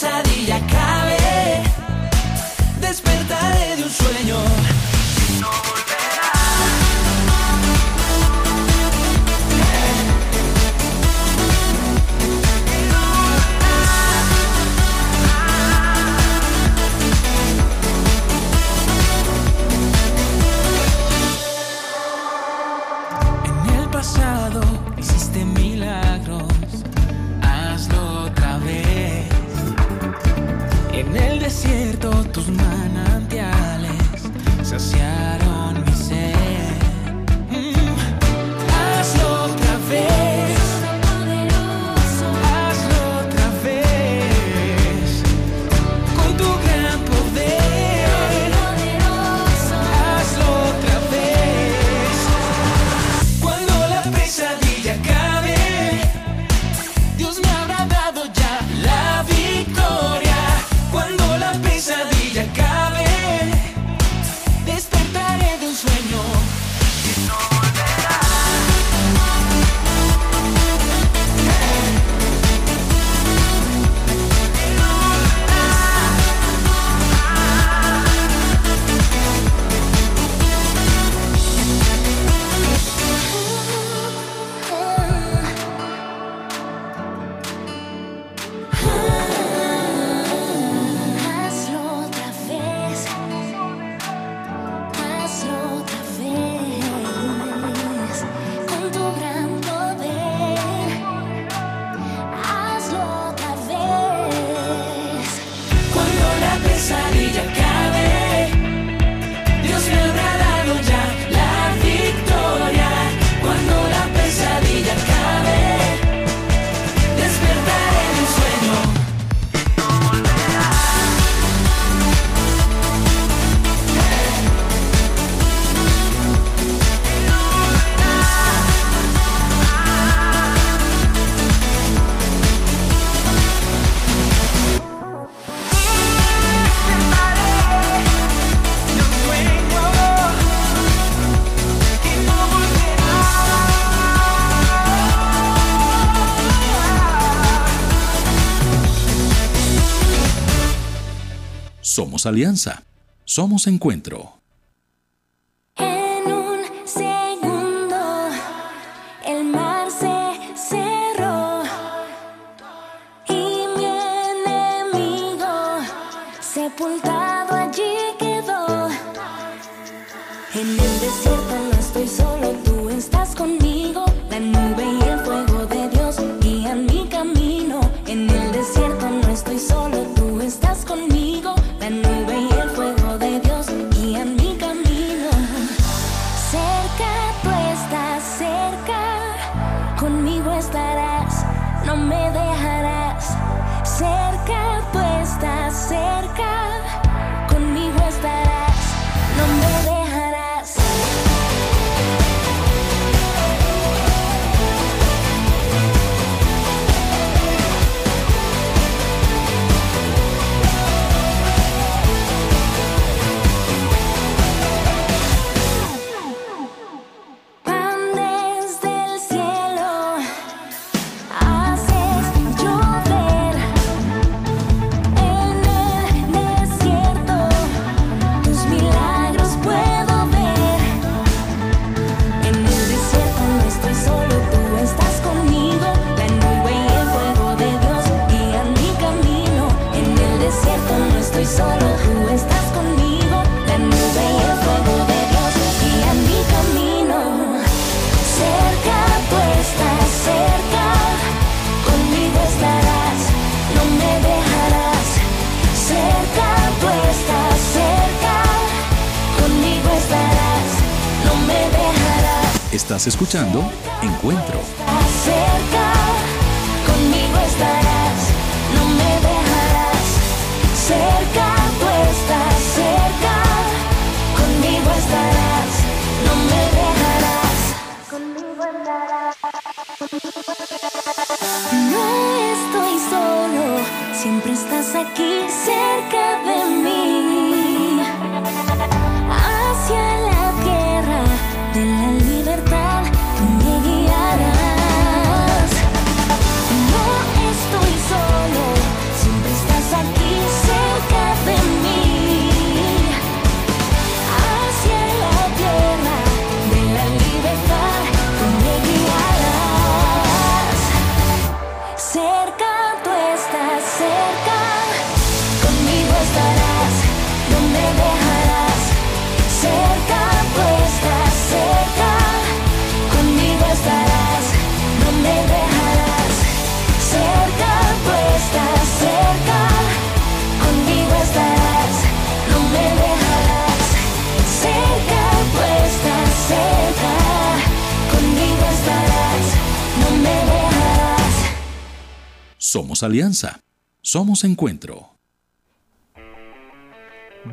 Pesadilla acabe, tus manantiales saciaron Somos alianza. Somos encuentro. Escuchando Somos alianza. Somos encuentro.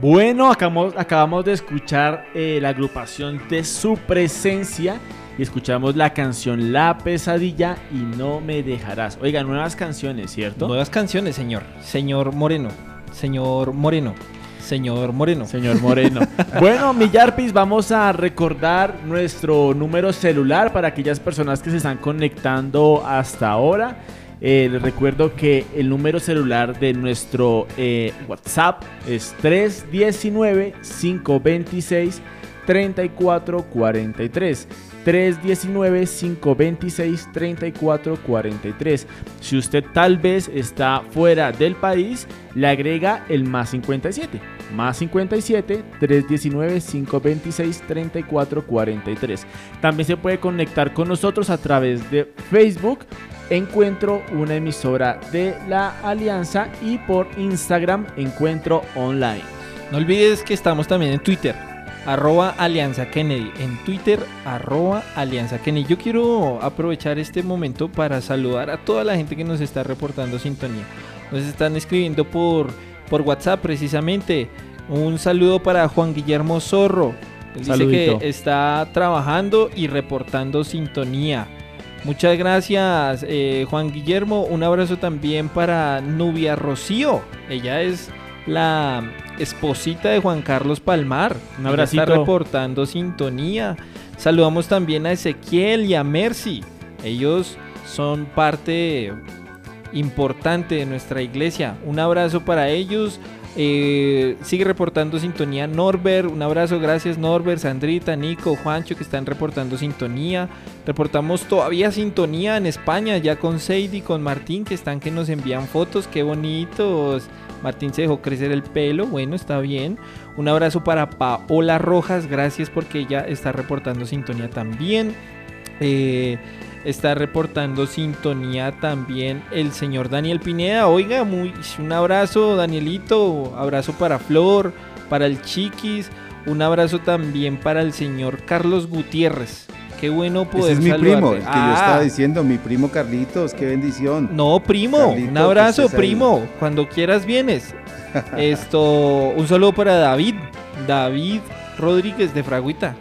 Bueno, acabamos, acabamos de escuchar eh, la agrupación de su presencia y escuchamos la canción La Pesadilla y No Me Dejarás. Oiga, nuevas canciones, ¿cierto? Nuevas canciones, señor. Señor Moreno. Señor Moreno. Señor Moreno. Señor Moreno. (laughs) bueno, Millarpis, vamos a recordar nuestro número celular para aquellas personas que se están conectando hasta ahora. Eh, les recuerdo que el número celular de nuestro eh, WhatsApp es 319-526-3443. 319-526-3443. Si usted tal vez está fuera del país, le agrega el más 57. Más 57 319 526 3443. También se puede conectar con nosotros a través de Facebook. Encuentro una emisora de la Alianza y por Instagram Encuentro Online. No olvides que estamos también en Twitter, arroba Alianza Kennedy. En Twitter, arroba Alianza Kennedy. Yo quiero aprovechar este momento para saludar a toda la gente que nos está reportando sintonía. Nos están escribiendo por, por WhatsApp precisamente. Un saludo para Juan Guillermo Zorro. Él dice que está trabajando y reportando sintonía. Muchas gracias, eh, Juan Guillermo. Un abrazo también para Nubia Rocío. Ella es la esposita de Juan Carlos Palmar. Un abracito. Está reportando sintonía. Saludamos también a Ezequiel y a Mercy. Ellos son parte importante de nuestra iglesia. Un abrazo para ellos. Eh, sigue reportando sintonía Norbert, un abrazo, gracias Norbert, Sandrita, Nico, Juancho que están reportando sintonía. Reportamos todavía sintonía en España, ya con Sadie, con Martín, que están que nos envían fotos, qué bonitos. Martín se dejó crecer el pelo, bueno, está bien. Un abrazo para Paola Rojas, gracias porque ella está reportando sintonía también. Eh, está reportando sintonía también el señor Daniel Pineda. Oiga, muy, un abrazo, Danielito. Abrazo para Flor, para el Chiquis. Un abrazo también para el señor Carlos Gutiérrez. Qué bueno poder Ese es mi saludarte. primo, el que yo Ah, estaba diciendo, mi primo Carlitos, qué bendición. No, primo, un abrazo, ahí. primo. Cuando quieras vienes. (laughs) Esto, un saludo para David, David Rodríguez de Fraguita.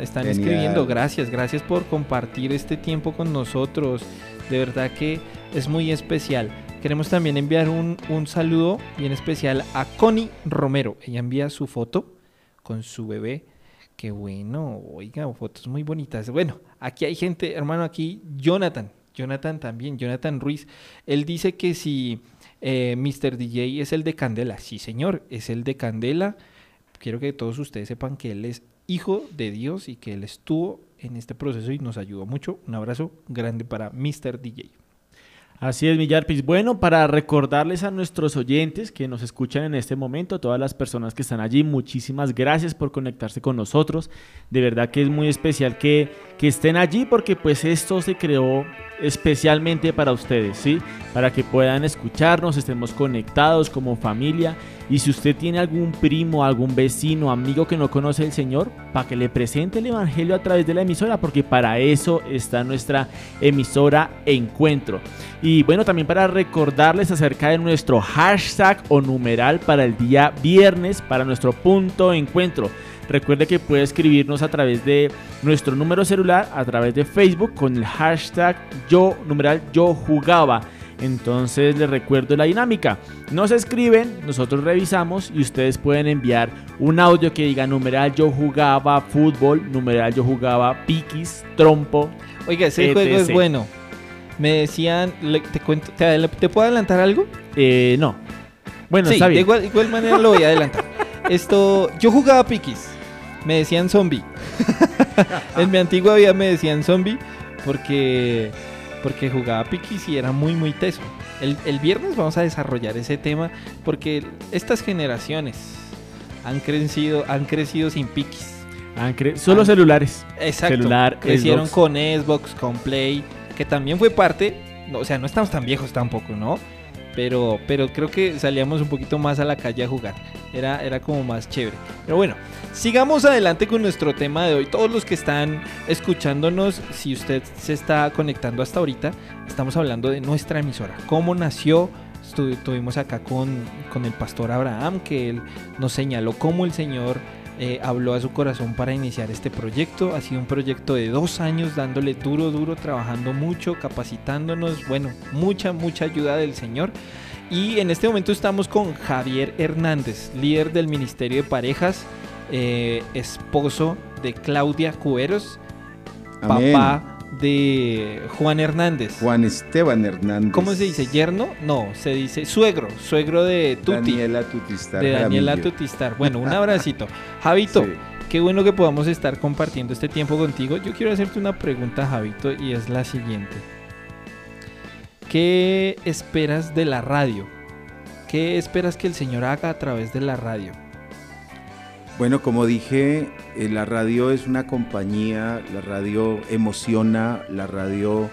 Están, escribiendo, gracias, gracias por compartir este tiempo con nosotros. De verdad que es muy especial. Queremos también enviar un, un saludo bien especial a Connie Romero. Ella envía su foto con su bebé. Qué bueno, oiga, fotos muy bonitas. Bueno, aquí hay gente, hermano, aquí Jonathan, Jonathan también, Jonathan Ruiz. Él dice que si eh, Mr. DJ es el de Candela, sí señor, es el de Candela. Quiero que todos ustedes sepan que él es hijo de Dios y que él estuvo en este proceso y nos ayudó mucho. Un abrazo grande para Mr. DJ. Así es, Millarpis. Bueno, para recordarles a nuestros oyentes que nos escuchan en este momento, todas las personas que están allí, muchísimas gracias por conectarse con nosotros. De verdad que es muy especial que, que estén allí porque pues esto se creó especialmente para ustedes, ¿sí? Para que puedan escucharnos, estemos conectados como familia. Y si usted tiene algún primo, algún vecino, amigo que no conoce el Señor, para que le presente el Evangelio a través de la emisora, porque para eso está nuestra emisora Encuentro. Y bueno, también para recordarles acerca de nuestro hashtag o numeral para el día viernes, para nuestro punto de encuentro. Recuerde que puede escribirnos a través de nuestro número celular, a través de Facebook, con el hashtag yo, numeral yo jugaba. Entonces les recuerdo la dinámica. Nos escriben, nosotros revisamos y ustedes pueden enviar un audio que diga numeral yo jugaba fútbol, numeral yo jugaba piquis, trompo. Oiga, ese juego es bueno. Me decían, le- te cuento, ¿te, ¿te puedo adelantar algo? Eh, no. Bueno, sí, está bien. De igual, igual manera lo voy a adelantar. (laughs) Esto, yo jugaba piquis. Me decían zombie. (laughs) en mi antigua vida me decían zombie porque, porque jugaba piquis y era muy, muy teso. El, el viernes vamos a desarrollar ese tema porque estas generaciones han crecido, han crecido sin piquis. Han cre- Solo Han- celulares. Exacto. Celular, Crecieron Xbox. con Xbox, con Play, que también fue parte. no, o sea, no estamos tan viejos tampoco, ¿no? Pero, pero creo que salíamos un poquito más a la calle a jugar. Era, era como más chévere. Pero bueno, sigamos adelante con nuestro tema de hoy. Todos los que están escuchándonos, si usted se está conectando hasta ahorita, estamos hablando de nuestra emisora. ¿Cómo nació? Estu- Estuvimos acá con, con el pastor Abraham, que él nos señaló cómo el Señor eh, habló a su corazón para iniciar este proyecto. Ha sido un proyecto de dos años dándole duro, duro, trabajando mucho, capacitándonos. Bueno, mucha, mucha ayuda del Señor. Y en este momento estamos con Javier Hernández, líder del Ministerio de Parejas, eh, esposo de Claudia Cueros, Amén. papá de Juan Hernández. Juan Esteban Hernández. ¿Cómo se dice? ¿Yerno? No, se dice suegro, suegro de Tuti. Daniela Tutistar. de Daniela. Tutistar. Bueno, un abracito. (laughs) Javito, Sí. qué bueno que podamos estar compartiendo este tiempo contigo. Yo quiero hacerte una pregunta, Javito, y es la siguiente. ¿Qué esperas de la radio? ¿Qué esperas que el Señor haga a través de la radio? Bueno, como dije, eh, la radio es una compañía, la radio emociona, la radio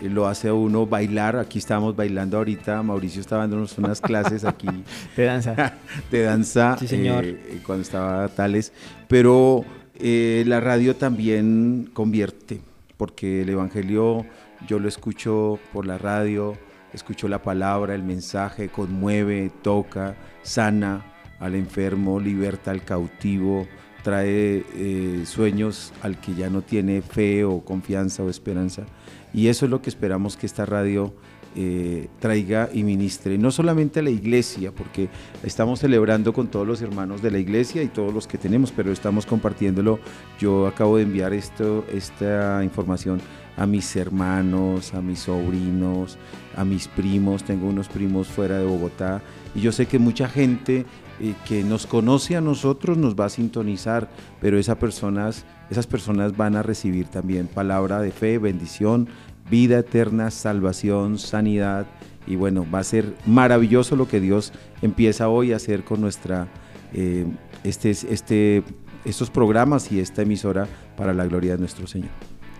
eh, lo hace a uno bailar. Aquí estamos bailando ahorita, Mauricio estaba dándonos unas clases aquí (laughs) De danza. (laughs) de danza Sí, señor. eh, cuando estaba Tales, pero eh, la radio también convierte, porque el Evangelio yo lo escucho por la radio, escucho la palabra, el mensaje, conmueve, toca, sana al enfermo, liberta al cautivo, trae eh, sueños al que ya no tiene fe o confianza o esperanza. Y eso es lo que esperamos que esta radio eh, traiga y ministre, no solamente a la iglesia, porque estamos celebrando con todos los hermanos de la iglesia y todos los que tenemos, pero estamos compartiéndolo. Yo acabo de enviar esto, esta información a mis hermanos, a mis sobrinos, a mis primos, tengo unos primos fuera de Bogotá, y yo sé que mucha gente eh, que nos conoce a nosotros nos va a sintonizar, pero esas personas, esas personas van a recibir también palabra de fe, bendición, vida eterna, salvación, sanidad, y bueno, va a ser maravilloso lo que Dios empieza hoy a hacer con nuestra, eh, este, este, estos programas y esta emisora para la gloria de nuestro Señor.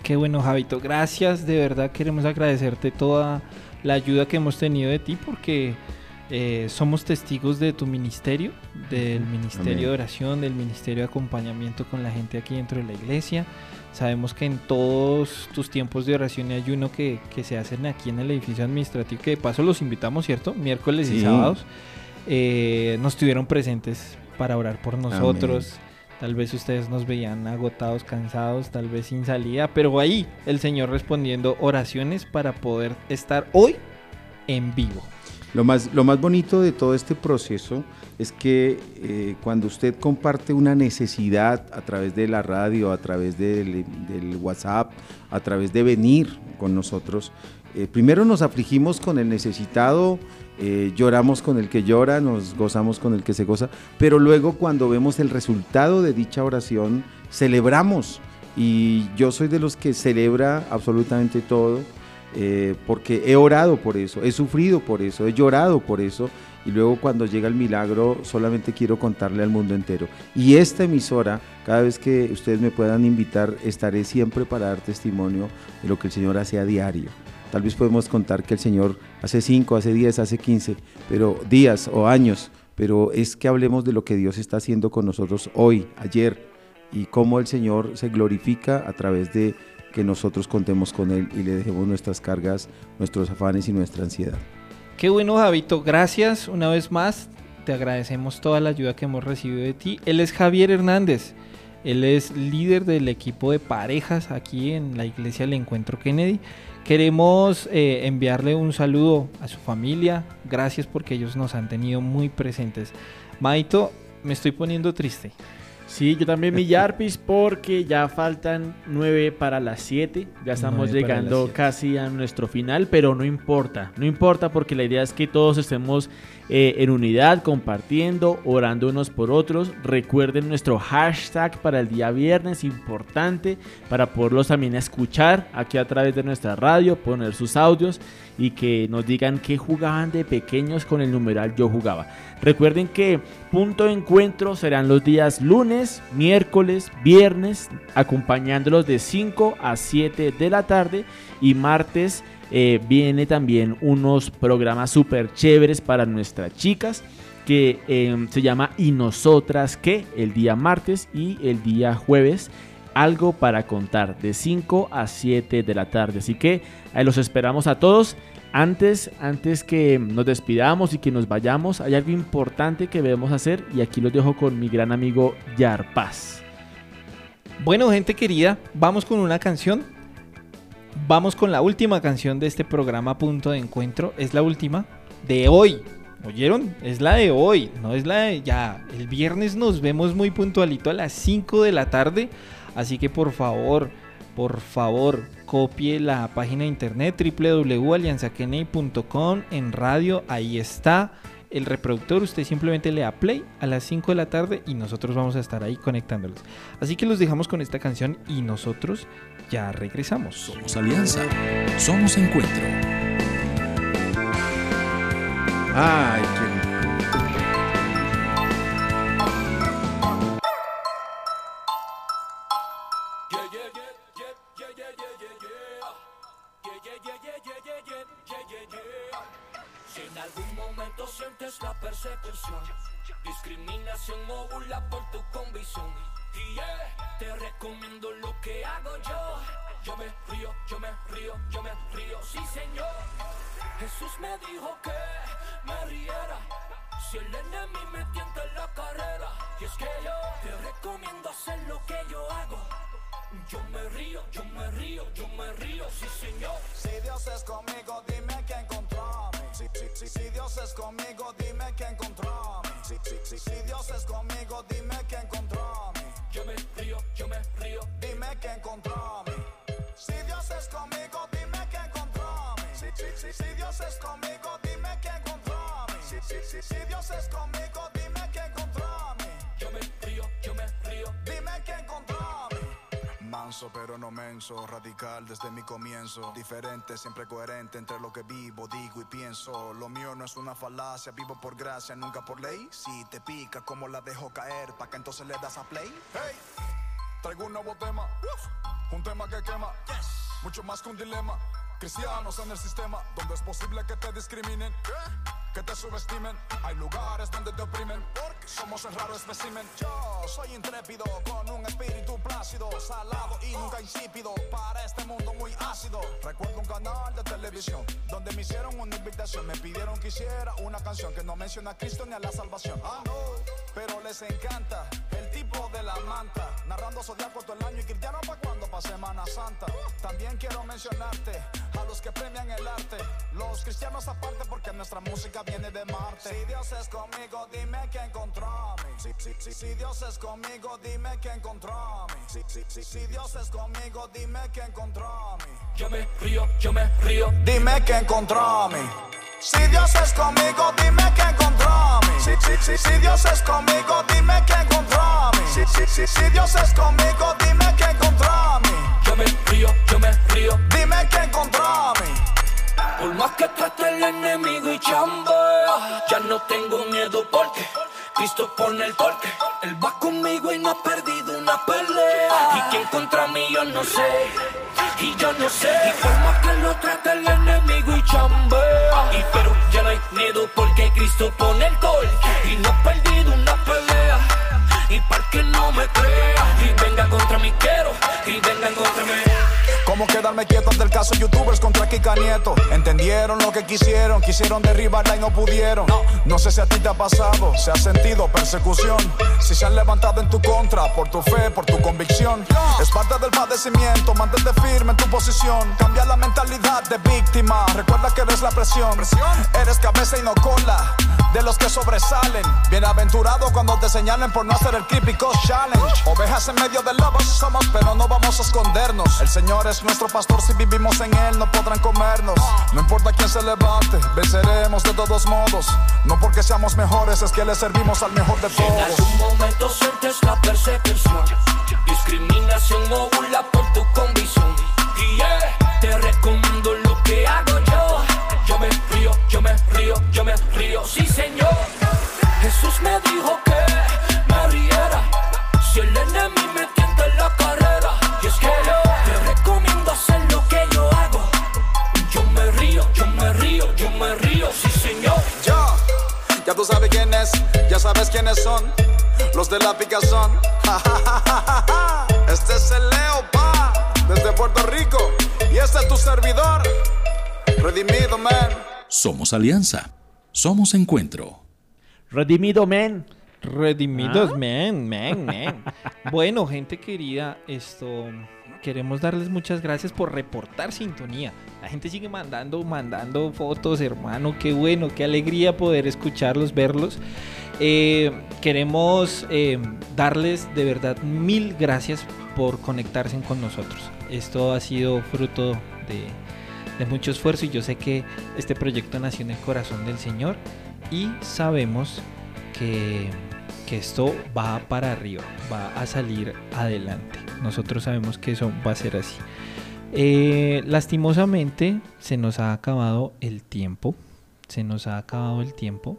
Qué bueno, Javito. Gracias, de verdad queremos agradecerte toda la ayuda que hemos tenido de ti porque eh, somos testigos de tu ministerio, del ministerio Amén. de oración, del ministerio de acompañamiento con la gente aquí dentro de la iglesia. Sabemos que en todos tus tiempos de oración y ayuno que, que se hacen aquí en el edificio administrativo, que de paso los invitamos, ¿cierto? Miércoles y sábados, eh, nos tuvieron presentes para orar por nosotros. Tal vez ustedes nos veían agotados, cansados, tal vez sin salida, pero ahí el Señor respondiendo oraciones para poder estar hoy en vivo. Lo más, lo más bonito de todo este proceso es que eh, cuando usted comparte una necesidad a través de la radio, a través del, WhatsApp, a través de venir con nosotros, eh, primero nos afligimos con el necesitado, eh, lloramos con el que llora, nos gozamos con el que se goza, pero luego cuando vemos el resultado de dicha oración, celebramos. Y yo soy de los que celebra absolutamente todo eh, porque he orado por eso, he sufrido por eso, he llorado por eso y luego cuando llega el milagro solamente quiero contarle al mundo entero. Y esta emisora, cada vez que ustedes me puedan invitar, estaré siempre para dar testimonio de lo que el Señor hace a diario. Tal vez podemos contar que el Señor hace 5, hace 10, hace 15, pero días o años, pero es que hablemos de lo que Dios está haciendo con nosotros hoy, ayer, y cómo el Señor se glorifica a través de que nosotros contemos con Él y le dejemos nuestras cargas, nuestros afanes y nuestra ansiedad. Qué bueno, Javito. Gracias una vez más. Te agradecemos toda la ayuda que hemos recibido de ti. Él es Javier Hernández. Él es líder del equipo de parejas aquí en la iglesia del Encuentro Kennedy. Queremos eh, enviarle un saludo a su familia. Gracias porque ellos nos han tenido muy presentes. Maito, me estoy poniendo triste. Sí, yo también mi (laughs) Yarpis porque ya faltan nueve para las 7. Ya estamos llegando siete. casi a nuestro final, pero no importa. No importa porque la idea es que todos estemos eh, en unidad, compartiendo, orando unos por otros. Recuerden nuestro hashtag para el día viernes, importante para poderlos también escuchar aquí a través de nuestra radio, poner sus audios y que nos digan qué jugaban de pequeños con el numeral yo jugaba. Recuerden que punto de encuentro serán los días lunes, miércoles, viernes, acompañándolos de 5 a 7 de la tarde y martes eh, viene también unos programas súper chéveres para nuestras chicas que eh, se llama Y Nosotras que el día martes y el día jueves algo para contar de 5 a 7 de la tarde. Así que los esperamos a todos. Antes, antes que nos despidamos y que nos vayamos, hay algo importante que debemos hacer y aquí los dejo con mi gran amigo Yarpaz. Bueno, gente querida, vamos con una canción. Vamos con la última canción de este programa Punto de Encuentro. Es la última de hoy. ¿Oyeron? Es la de hoy, no es la de ya. El viernes nos vemos muy puntualito a las 5 de la tarde. Así que por favor, por favor, copie la página de internet www.alianzakeney.com en radio. Ahí está el reproductor. Usted simplemente le da play a las 5 de la tarde y nosotros vamos a estar ahí conectándolos. Así que los dejamos con esta canción y nosotros ya regresamos. Somos Alianza, somos Encuentro. Ay, qué persecución, discriminación burla por tu convicción, y te recomiendo lo que hago yo. Yo me río, yo me río, yo me río, sí señor. Jesús me dijo que me riera. Si el enemigo me tienta en la carrera, y es que yo te recomiendo hacer lo que yo hago. Yo me río, yo me río, yo me río, sí señor. Si Dios es conmigo, dime quién si, Dios es conmigo, dime que encontrame. Si, si, si, Dios es conmigo, dime que encontrame. Yo me río, yo me río. Dime que encontrame. Si Dios es conmigo, dime que encontrame. Si, si, si, Dios es conmigo, dime que encontrame. Si, si, si Dios es conmigo. Manso pero no menso, radical desde mi comienzo. Diferente, siempre coherente entre lo que vivo, digo y pienso. Lo mío no es una falacia, vivo por gracia, nunca por ley. Si te pica, como la dejo caer? ¿Pa' que entonces le das a play? Hey, traigo un nuevo tema, un tema que quema, mucho más que un dilema. Cristianos en el sistema, donde es posible que te discriminen, que te subestimen. Hay lugares donde te oprimen, porque somos el raro espécimen. Yo soy intrépido, con un espíritu plácido, salado y nunca insípido. Para este mundo muy ácido. Recuerdo un canal de televisión, donde me hicieron una invitación. Me pidieron que hiciera una canción que no menciona a Cristo ni a la salvación. Ah, no, pero les encanta el tipo de la manta. Narrando zodiaco todo el año y cristiano pa' cuando Semana Santa. También quiero mencionarte a los que premian el arte. Los cristianos aparte porque nuestra música viene de Marte. Si Dios es conmigo, dime que encontró a mí. Si, si, si, si Dios es conmigo, dime que encontró a mí. Si, si, si, si Dios es conmigo, dime que encontró a mí. Yo me río, yo me río. Dime que encontró a mí. Si Dios es conmigo, dime que encontró a mí. Si, si, si, si Dios es conmigo, dime que encontró a mí. Si, si, si, si Dios es conmigo, dime que encontró a mí. Yo me río, yo me río. Dime que encontró a mí. Por más que trate el enemigo y chambea, ya no tengo miedo porque Cristo pone el torque. Él va conmigo y no ha perdido una pelea. Y quien contra mí yo no sé, y yo no sé. Y por más que lo trate el enemigo y chambea, y pero ya no hay miedo porque Cristo pone el torque. Y no ha perdido una pelea. Y para que no me crea, y venga contra mí quiero, y vengan contra mí. ¿Cómo quedarme quieto ante el caso youtubers contra Kika Nieto? Entendieron lo que quisieron, quisieron derribarla y no pudieron. No sé si a ti te ha pasado, se ha sentido persecución. Si se han levantado en tu contra, por tu fe, por tu convicción. Es parte del padecimiento, mantente firme en tu posición. Cambia la mentalidad de víctima, recuerda que eres la presión. Eres cabeza y no cola, de los que sobresalen. Bienaventurado cuando te señalen por no hacer el cost challenge. Ovejas en medio de lobos somos, pero no vamos a escondernos. El Señor es nuestro pastor, si vivimos en Él no podrán comernos. No importa quién se levante, venceremos de todos modos. No porque seamos mejores, es que le servimos al mejor de Si en todos. algún momento sientes la persecución, discriminación o burla por tu convicción, y yeah, te recomiendo lo que hago yo. Yo me río, yo me río, yo me río, sí señor. Jesús me dijo que me riera si el ya tú sabes quién es, ya sabes quiénes son. Los de la picazón. (laughs) Este es el Leo Pa, desde Puerto Rico. Y este es tu servidor, Redimido Man. Somos alianza. Somos encuentro. Redimido Men. Redimidos, ¿Ah? men, men, men. bueno, gente querida, esto queremos darles muchas gracias por reportar sintonía. La gente sigue mandando, mandando fotos, hermano. Qué bueno, qué alegría poder escucharlos, verlos. Eh, queremos eh, darles de verdad mil gracias por conectarse con nosotros. Esto ha sido fruto de, de mucho esfuerzo y yo sé que este proyecto nació en el corazón del Señor y sabemos que, que esto va para arriba, va a salir adelante. Nosotros sabemos que eso va a ser así. Eh, lastimosamente se nos ha acabado el tiempo, se nos ha acabado el tiempo,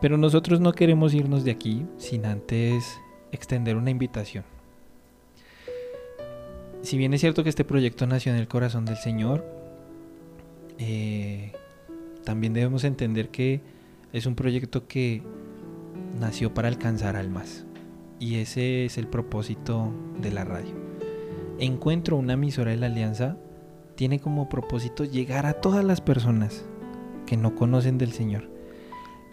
pero nosotros no queremos irnos de aquí sin antes extender una invitación. Si bien es cierto que este proyecto nació en el corazón del Señor, eh, también debemos entender que es un proyecto que nació para alcanzar almas. Y ese es el propósito de la radio. Encuentro una emisora de la Alianza tiene como propósito llegar a todas las personas que no conocen del Señor.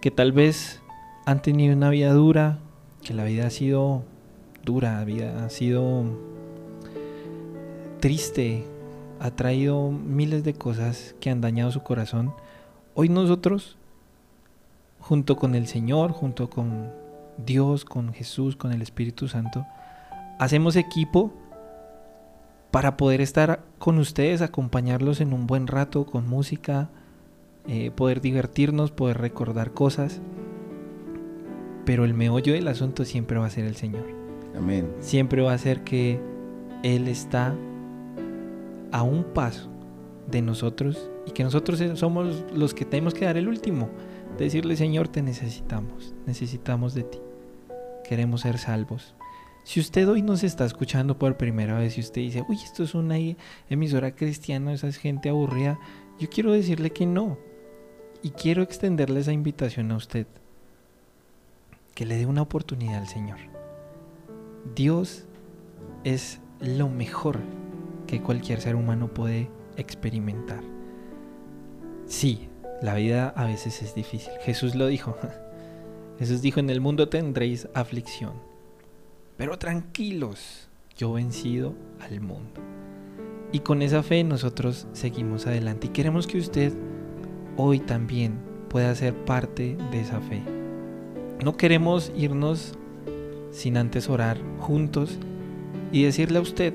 Que tal vez han tenido una vida dura, que la vida ha sido dura, la vida ha sido triste, ha traído miles de cosas que han dañado su corazón. Hoy nosotros junto con el Señor, junto con Dios, con Jesús, con el Espíritu Santo, hacemos equipo para poder estar con ustedes, acompañarlos en un buen rato con música, eh, poder divertirnos, poder recordar cosas. Pero el meollo del asunto siempre va a ser el Señor. Amén. Siempre va a ser que Él está a un paso de nosotros y que nosotros somos los que tenemos que dar el último. Decirle, Señor, te necesitamos, necesitamos de ti. Queremos ser salvos. Si usted hoy nos está escuchando por primera vez y usted dice, uy, esto es una emisora cristiana, esa es gente aburrida, yo quiero decirle que no. Y quiero extenderle esa invitación a usted. Que le dé una oportunidad al Señor. Dios es lo mejor que cualquier ser humano puede experimentar. Sí, la vida a veces es difícil. Jesús lo dijo. (laughs) Jesús dijo, en el mundo tendréis aflicción. Pero tranquilos, yo he vencido al mundo. Y con esa fe nosotros seguimos adelante. Y queremos que usted hoy también pueda ser parte de esa fe. No queremos irnos sin antes orar juntos y decirle a usted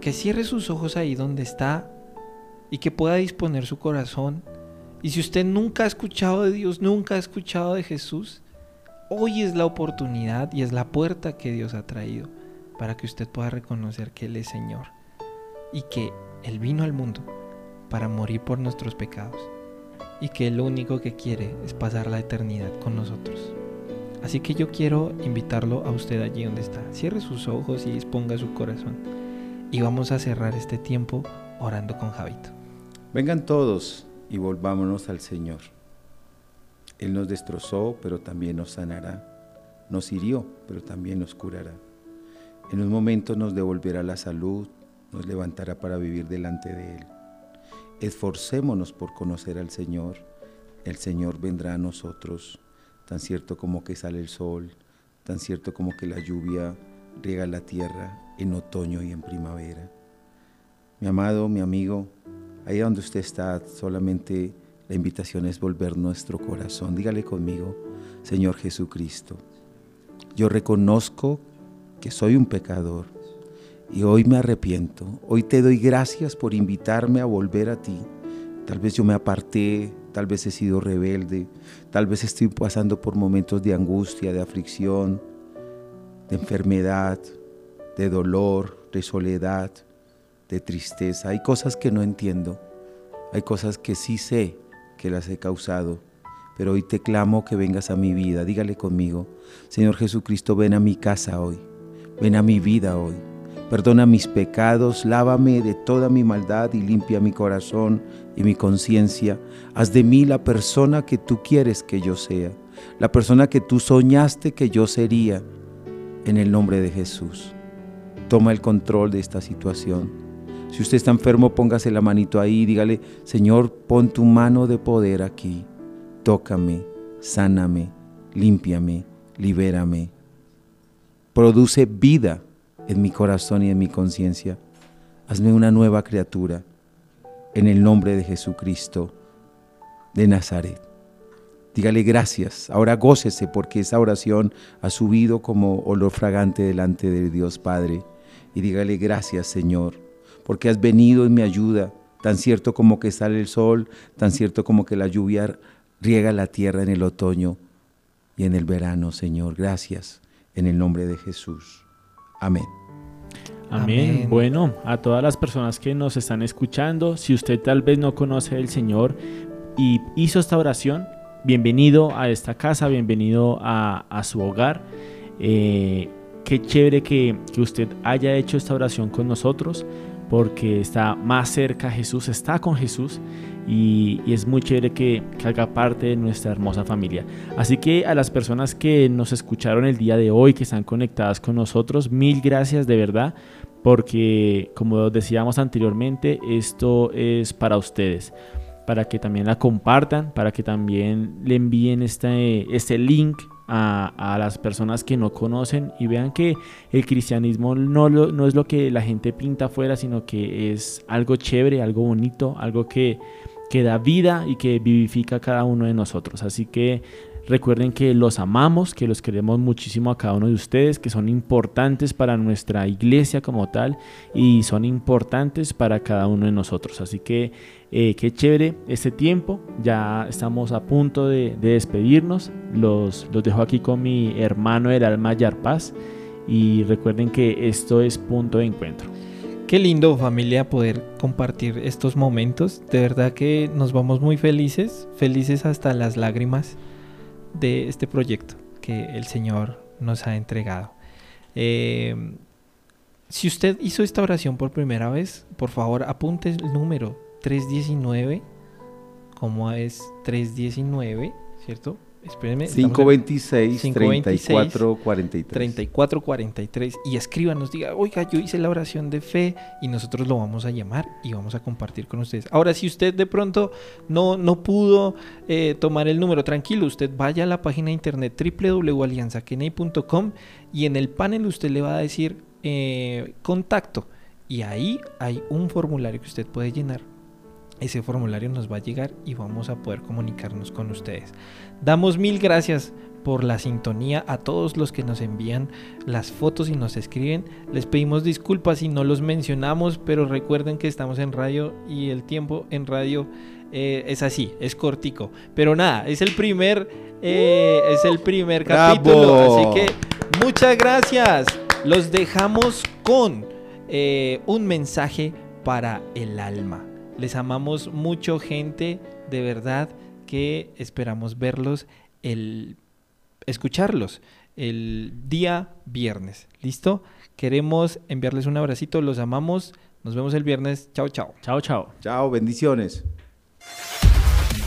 que cierre sus ojos ahí donde está y que pueda disponer su corazón. Y si usted nunca ha escuchado de Dios, nunca ha escuchado de Jesús, hoy es la oportunidad y es la puerta que Dios ha traído para que usted pueda reconocer que Él es Señor y que Él vino al mundo para morir por nuestros pecados y que lo único que quiere es pasar la eternidad con nosotros. Así que yo quiero invitarlo a usted allí donde está. Cierre sus ojos y disponga su corazón. Y vamos a cerrar este tiempo orando con Javito. Vengan todos y volvámonos al Señor. Él nos destrozó, pero también nos sanará. Nos hirió, pero también nos curará. En un momento nos devolverá la salud, nos levantará para vivir delante de Él. Esforcémonos por conocer al Señor. El Señor vendrá a nosotros, tan cierto como que sale el sol, tan cierto como que la lluvia riega la tierra en otoño y en primavera. Mi amado, mi amigo, ahí donde usted está, solamente la invitación es volver nuestro corazón. Dígale conmigo, Señor Jesucristo, yo reconozco que soy un pecador y hoy me arrepiento. Hoy te doy gracias por invitarme a volver a ti. Tal vez yo me aparté, tal vez he sido rebelde, tal vez estoy pasando por momentos de angustia, de aflicción, de enfermedad, de dolor, de soledad, de tristeza. Hay cosas que no entiendo, hay cosas que sí sé que las he causado, pero hoy te clamo que vengas a mi vida. Dígale conmigo, Señor Jesucristo, ven a mi casa hoy, ven a mi vida hoy. Perdona mis pecados, lávame de toda mi maldad y limpia mi corazón y mi conciencia. Haz de mí la persona que tú quieres que yo sea, la persona que tú soñaste que yo sería, en el nombre de Jesús. Toma el control de esta situación. Si usted está enfermo, póngase la manito ahí y dígale, Señor, pon tu mano de poder aquí. Tócame, sáname, límpiame, libérame. Produce vida en mi corazón y en mi conciencia. Hazme una nueva criatura en el nombre de Jesucristo de Nazaret. Dígale gracias. Ahora gócese porque esa oración ha subido como olor fragante delante de Dios Padre. Y dígale gracias Señor, porque has venido en mi ayuda, tan cierto como que sale el sol, tan cierto como que la lluvia riega la tierra en el otoño y en el verano, Señor. Gracias en el nombre de Jesús. Amén. Amén. Amén. Bueno, a todas las personas que nos están escuchando, si usted tal vez no conoce al Señor y hizo esta oración, bienvenido a esta casa, bienvenido a, a su hogar. Eh, qué chévere que, que usted haya hecho esta oración con nosotros, porque está más cerca Jesús, está con Jesús y, y es muy chévere que, que haga parte de nuestra hermosa familia. Así que a las personas que nos escucharon el día de hoy, que están conectadas con nosotros, mil gracias de verdad, porque como decíamos anteriormente, esto es para ustedes para que también la compartan, para que también le envíen este, este link a, las personas que no conocen y vean que el cristianismo no, no es lo que la gente pinta afuera, sino que es algo chévere, algo bonito, algo que, que da vida y que vivifica a cada uno de nosotros. Así que Recuerden que los amamos, que los queremos muchísimo a cada uno de ustedes, que son importantes para nuestra iglesia como tal y son importantes para cada uno de nosotros. Así que eh, qué chévere este tiempo. Ya estamos a punto de, de despedirnos. Los, los dejo aquí con mi hermano del alma Yarpaz. Y recuerden que esto es punto de encuentro. Qué lindo familia poder compartir estos momentos. De verdad que nos vamos muy felices, felices hasta las lágrimas de este proyecto que el Señor nos ha entregado. Eh, si usted hizo esta oración por primera vez, por favor apunte el número 319. ¿Cómo es 319? ¿Cierto? Espérenme. estamos en- 526 526, 3443. 3443 y escríbanos, diga, oiga, yo hice la oración de fe y nosotros lo vamos a llamar y vamos a compartir con ustedes. Ahora, si usted de pronto no, no pudo eh, tomar el número, tranquilo, usted vaya a la página de internet www.alianzakeney.com y en el panel usted le va a decir eh, contacto y ahí hay un formulario que usted puede llenar. Ese formulario nos va a llegar y vamos a poder comunicarnos con ustedes. Damos mil gracias por la sintonía a todos los que nos envían las fotos y nos escriben. Les pedimos disculpas si no los mencionamos, pero recuerden que estamos en radio y el tiempo en radio eh, es así, es cortico. Pero nada, es el primer, eh, es el primer ¡Bravo! capítulo, así que muchas gracias. Los dejamos con eh, un mensaje para el alma. Les amamos mucho, gente, de verdad que esperamos verlos, el escucharlos el día viernes. ¿Listo? Queremos enviarles un abracito, los amamos. Nos vemos el viernes. Chao, chao. Chao, chao. Chao, bendiciones.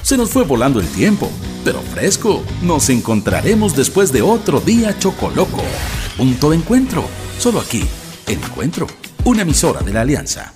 Se nos fue volando el tiempo, pero fresco. Nos encontraremos después de otro día chocoloco. Punto de encuentro. Solo aquí, en Encuentro, una emisora de la Alianza.